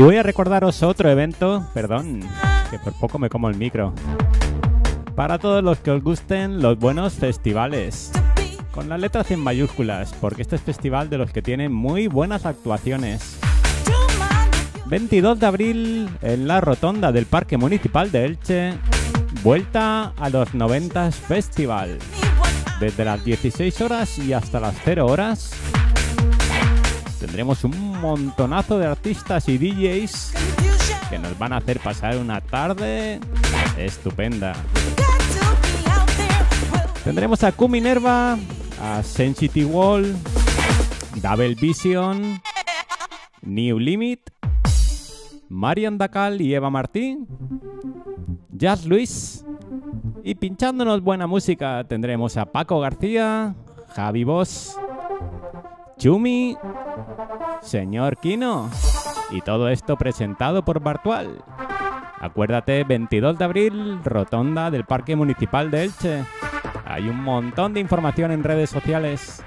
[SPEAKER 5] Y voy a recordaros otro evento, perdón, que por poco me como el micro. Para todos los que os gusten los buenos festivales. Con las letras en mayúsculas, porque este es festival de los que tienen muy buenas actuaciones. 22 de abril en la rotonda del Parque Municipal de Elche, vuelta a los 90 Festival. Desde las 16 horas y hasta las 0 horas, tendremos un montonazo de artistas y DJs
[SPEAKER 7] que nos van a hacer pasar una tarde estupenda. Tendremos a Q a Sensity Wall, Double Vision, New Limit, Marian Dacal y Eva Martín, Jazz Luis. Y pinchándonos buena música tendremos a Paco García, Javi Boss, Chumi, Señor Kino. Y todo esto presentado por Bartual. Acuérdate, 22 de abril, rotonda del Parque Municipal de Elche. Hay un montón de información en redes sociales.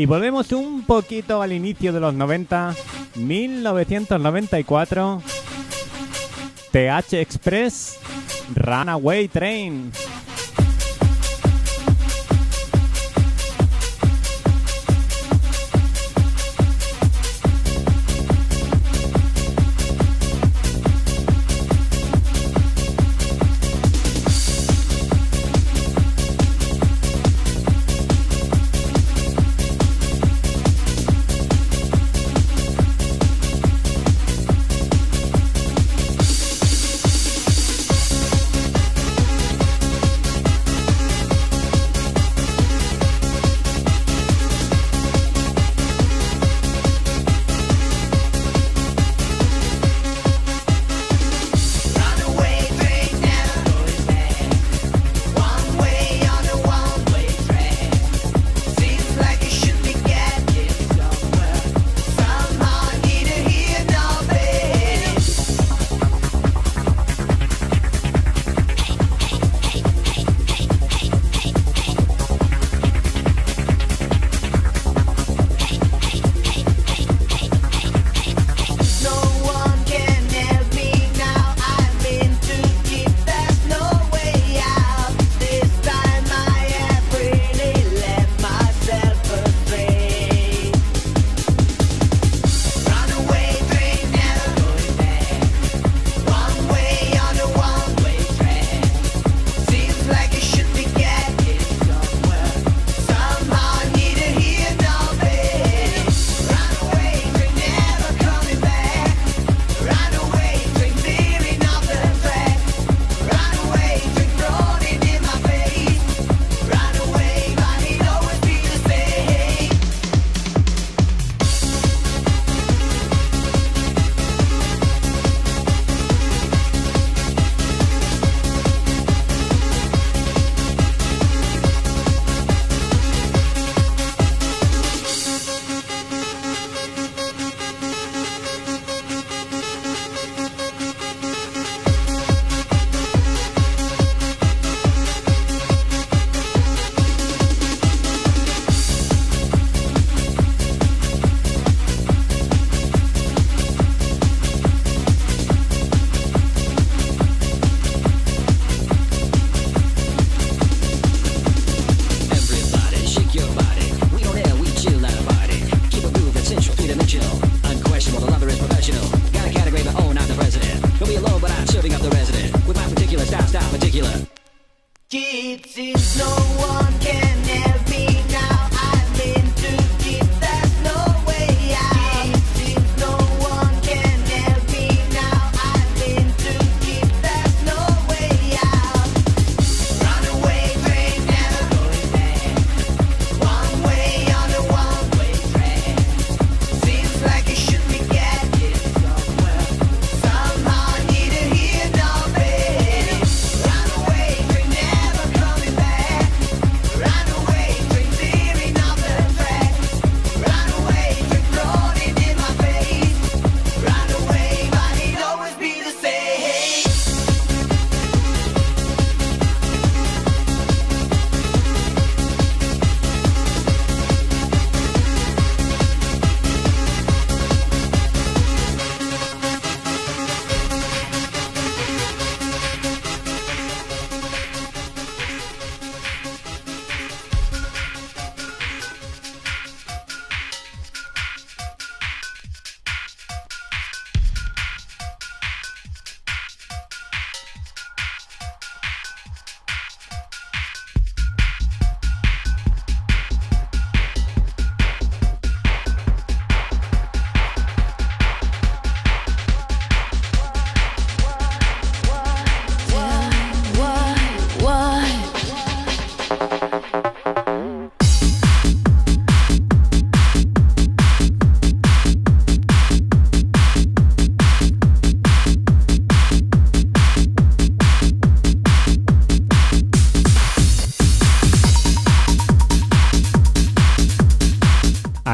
[SPEAKER 7] Y volvemos un poquito al inicio de los 90, 1994. TH Express, Runaway Train.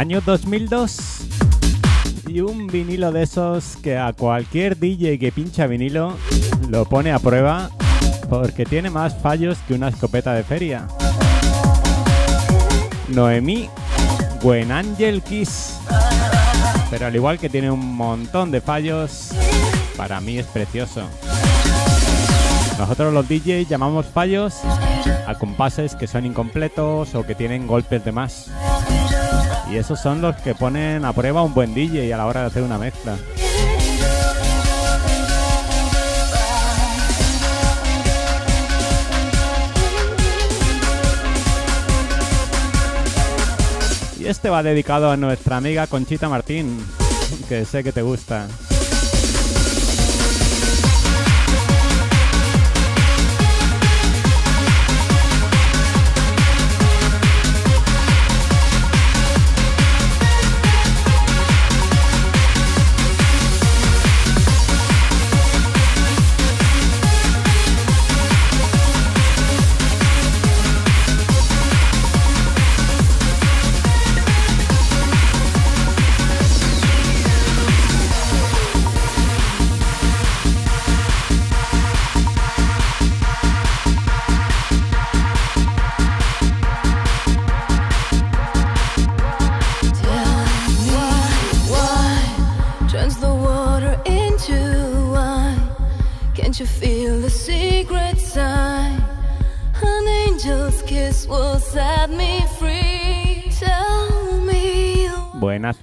[SPEAKER 5] Año 2002. Y un vinilo de esos que a cualquier DJ que pincha vinilo lo pone a prueba porque tiene más fallos que una escopeta de feria. Noemí Buen Angel Kiss. Pero al igual que tiene un montón de fallos, para mí es precioso. Nosotros los DJs llamamos fallos a compases que son incompletos o que tienen golpes de más. Y esos son los que ponen a prueba un buen DJ a la hora de hacer una mezcla. Y este va dedicado a nuestra amiga Conchita Martín, que sé que te gusta.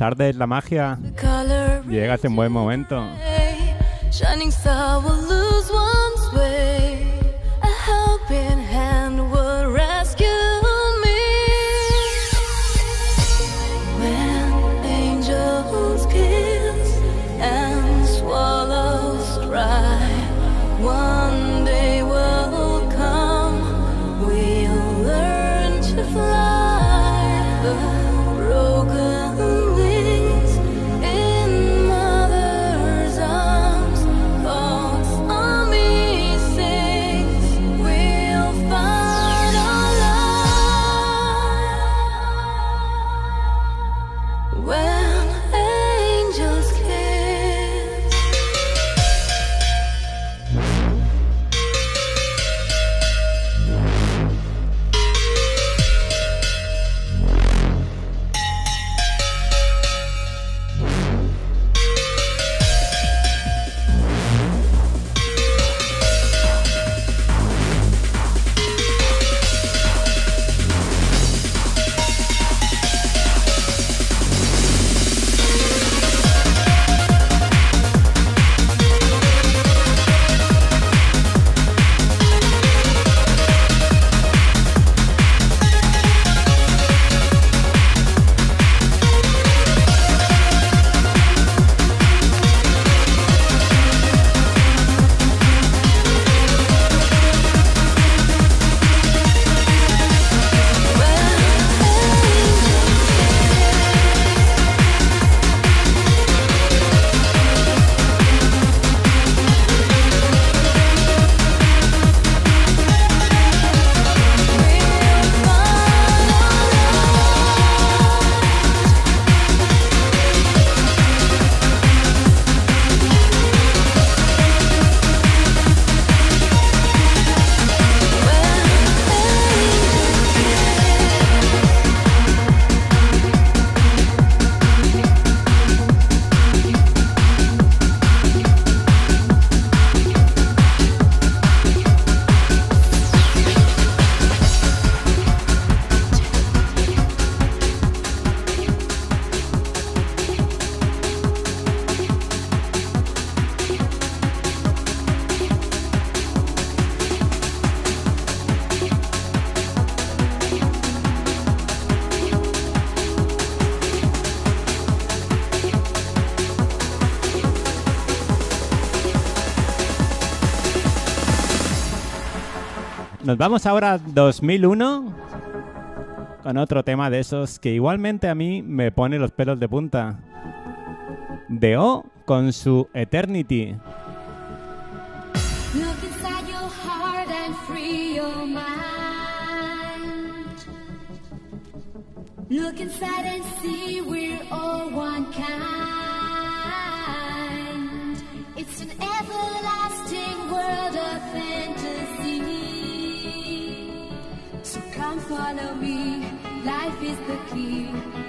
[SPEAKER 5] Tardes, la magia. Llegas en buen momento. Nos vamos ahora a 2001 con otro tema de esos que igualmente a mí me pone los pelos de punta. De O con su Eternity.
[SPEAKER 7] Look inside and see we're all one kind. It's an ever Come follow me, life is the key.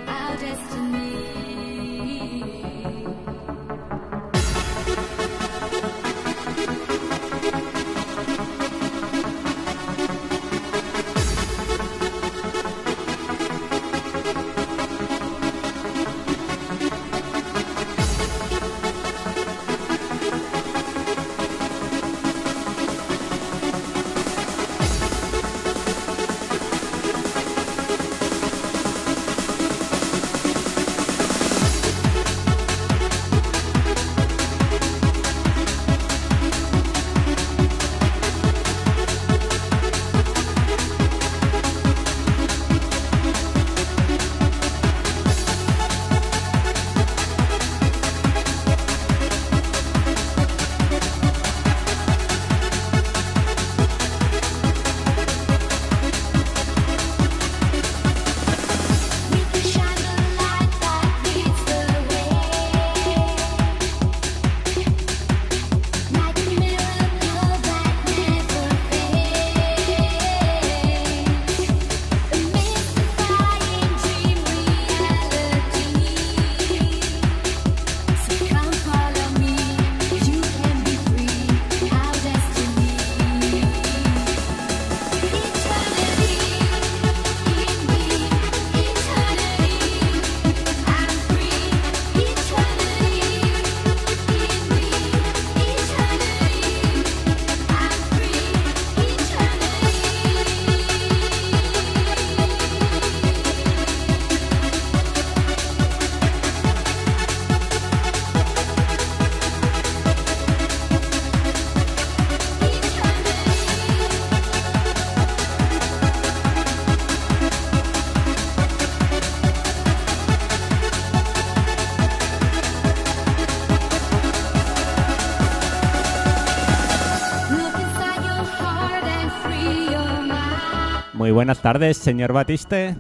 [SPEAKER 5] buenas tardes, señor Batiste.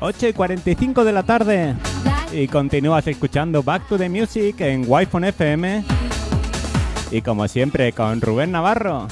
[SPEAKER 5] Ocho y 45 de la tarde. Y continúas escuchando Back to the Music en Wi-Fi FM y como siempre con Rubén Navarro.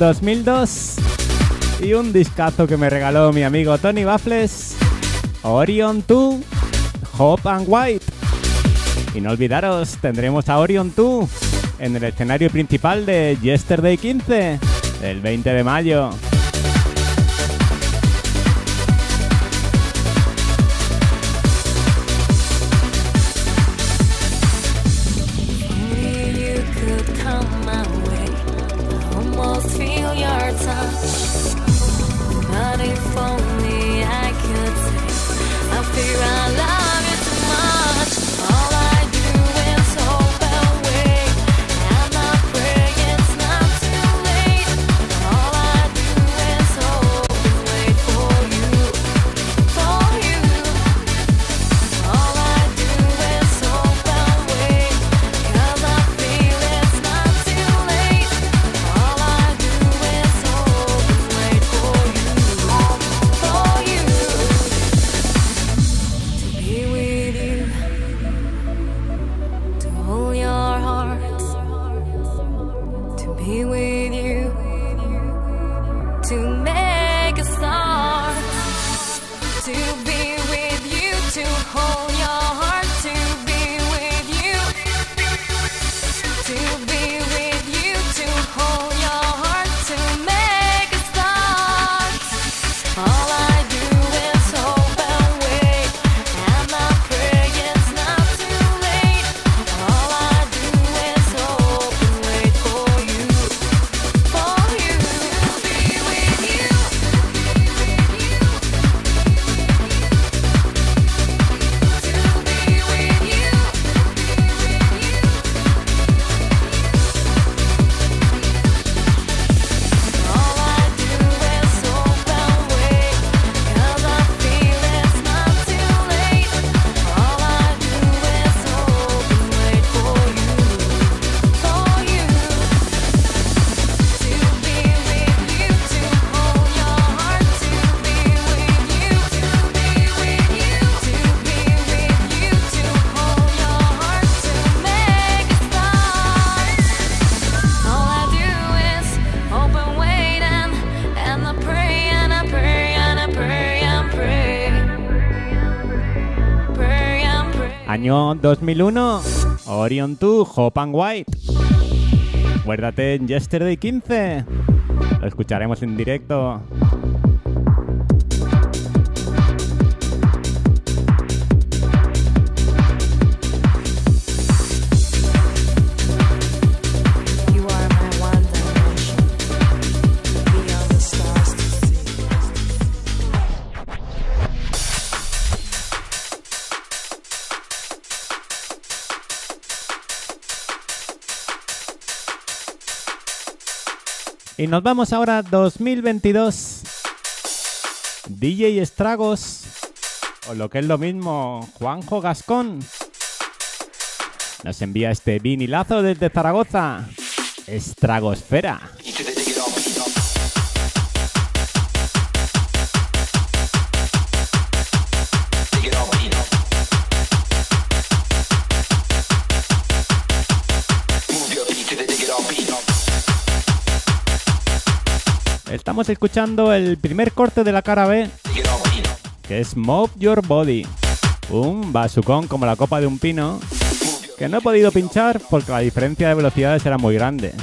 [SPEAKER 5] 2002 y un discazo que me regaló mi amigo Tony Baffles, Orion 2, Hope and White. Y no olvidaros, tendremos a Orion 2 en el escenario principal de Yesterday 15, el 20 de mayo. 2001, Orion 2, Hope and White. Acuérdate en Yesterday 15. Lo escucharemos en directo. Y nos vamos ahora a 2022. DJ Estragos, o lo que es lo mismo, Juanjo Gascón, nos envía este vinilazo desde Zaragoza. Estragosfera. Estamos escuchando el primer corte de la cara B, que es Move Your Body. Un basucón como la copa de un pino, que no he podido pinchar porque la diferencia de velocidades era muy grande.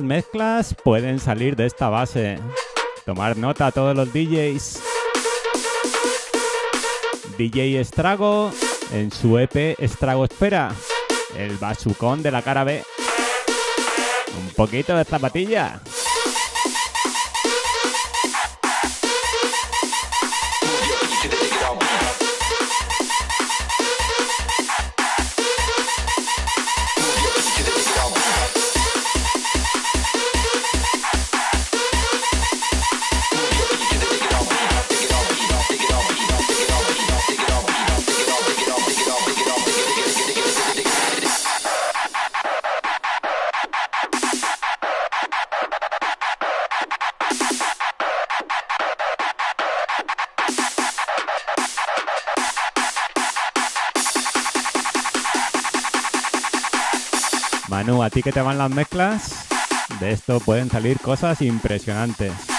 [SPEAKER 5] Mezclas pueden salir de esta base. Tomar nota a todos los DJs. DJ Estrago en su EP Estrago Espera. El basucón de la cara B. Un poquito de zapatilla. Manu, a ti que te van las mezclas, de esto pueden salir cosas impresionantes.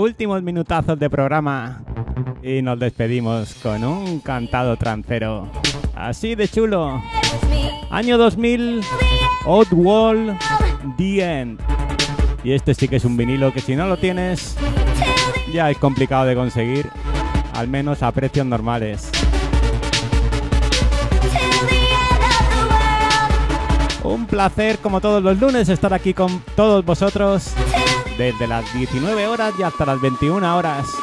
[SPEAKER 5] Últimos minutazos de programa y nos despedimos con un cantado trancero. Así de chulo. Año 2000, Outwall, The End. Y este sí que es un vinilo que si no lo tienes ya es complicado de conseguir, al menos a precios normales. Un placer como todos los lunes estar aquí con todos vosotros desde las 19 horas y hasta las 21 horas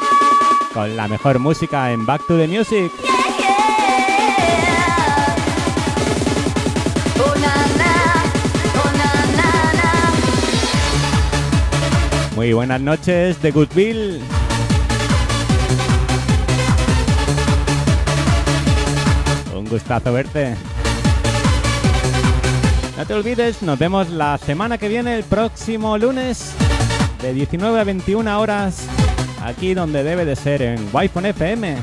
[SPEAKER 5] con la mejor música en Back to the Music. Muy buenas noches de Goodwill. Un gustazo verte. No te olvides, nos vemos la semana que viene, el próximo lunes, de 19 a 21 horas, aquí donde debe de ser, en Wi-Fi FM.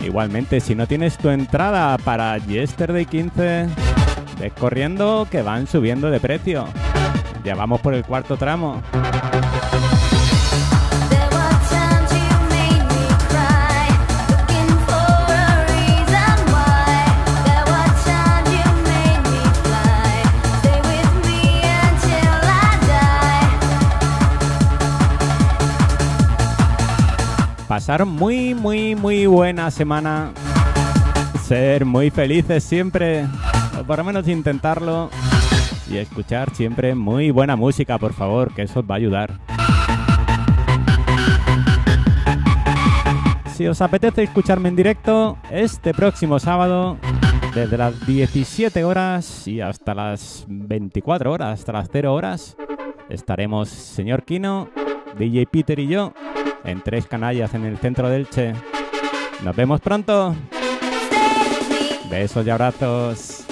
[SPEAKER 5] Igualmente, si no tienes tu entrada para Yesterday 15, ves corriendo que van subiendo de precio. Ya vamos por el cuarto tramo. Pasar muy, muy, muy buena semana. Ser muy felices siempre. Por lo menos intentarlo. Y escuchar siempre muy buena música, por favor, que eso os va a ayudar. Si os apetece escucharme en directo, este próximo sábado, desde las 17 horas y hasta las 24 horas, hasta las 0 horas, estaremos señor Kino, DJ Peter y yo en tres canallas en el centro del Che. Nos vemos pronto. Besos y abrazos.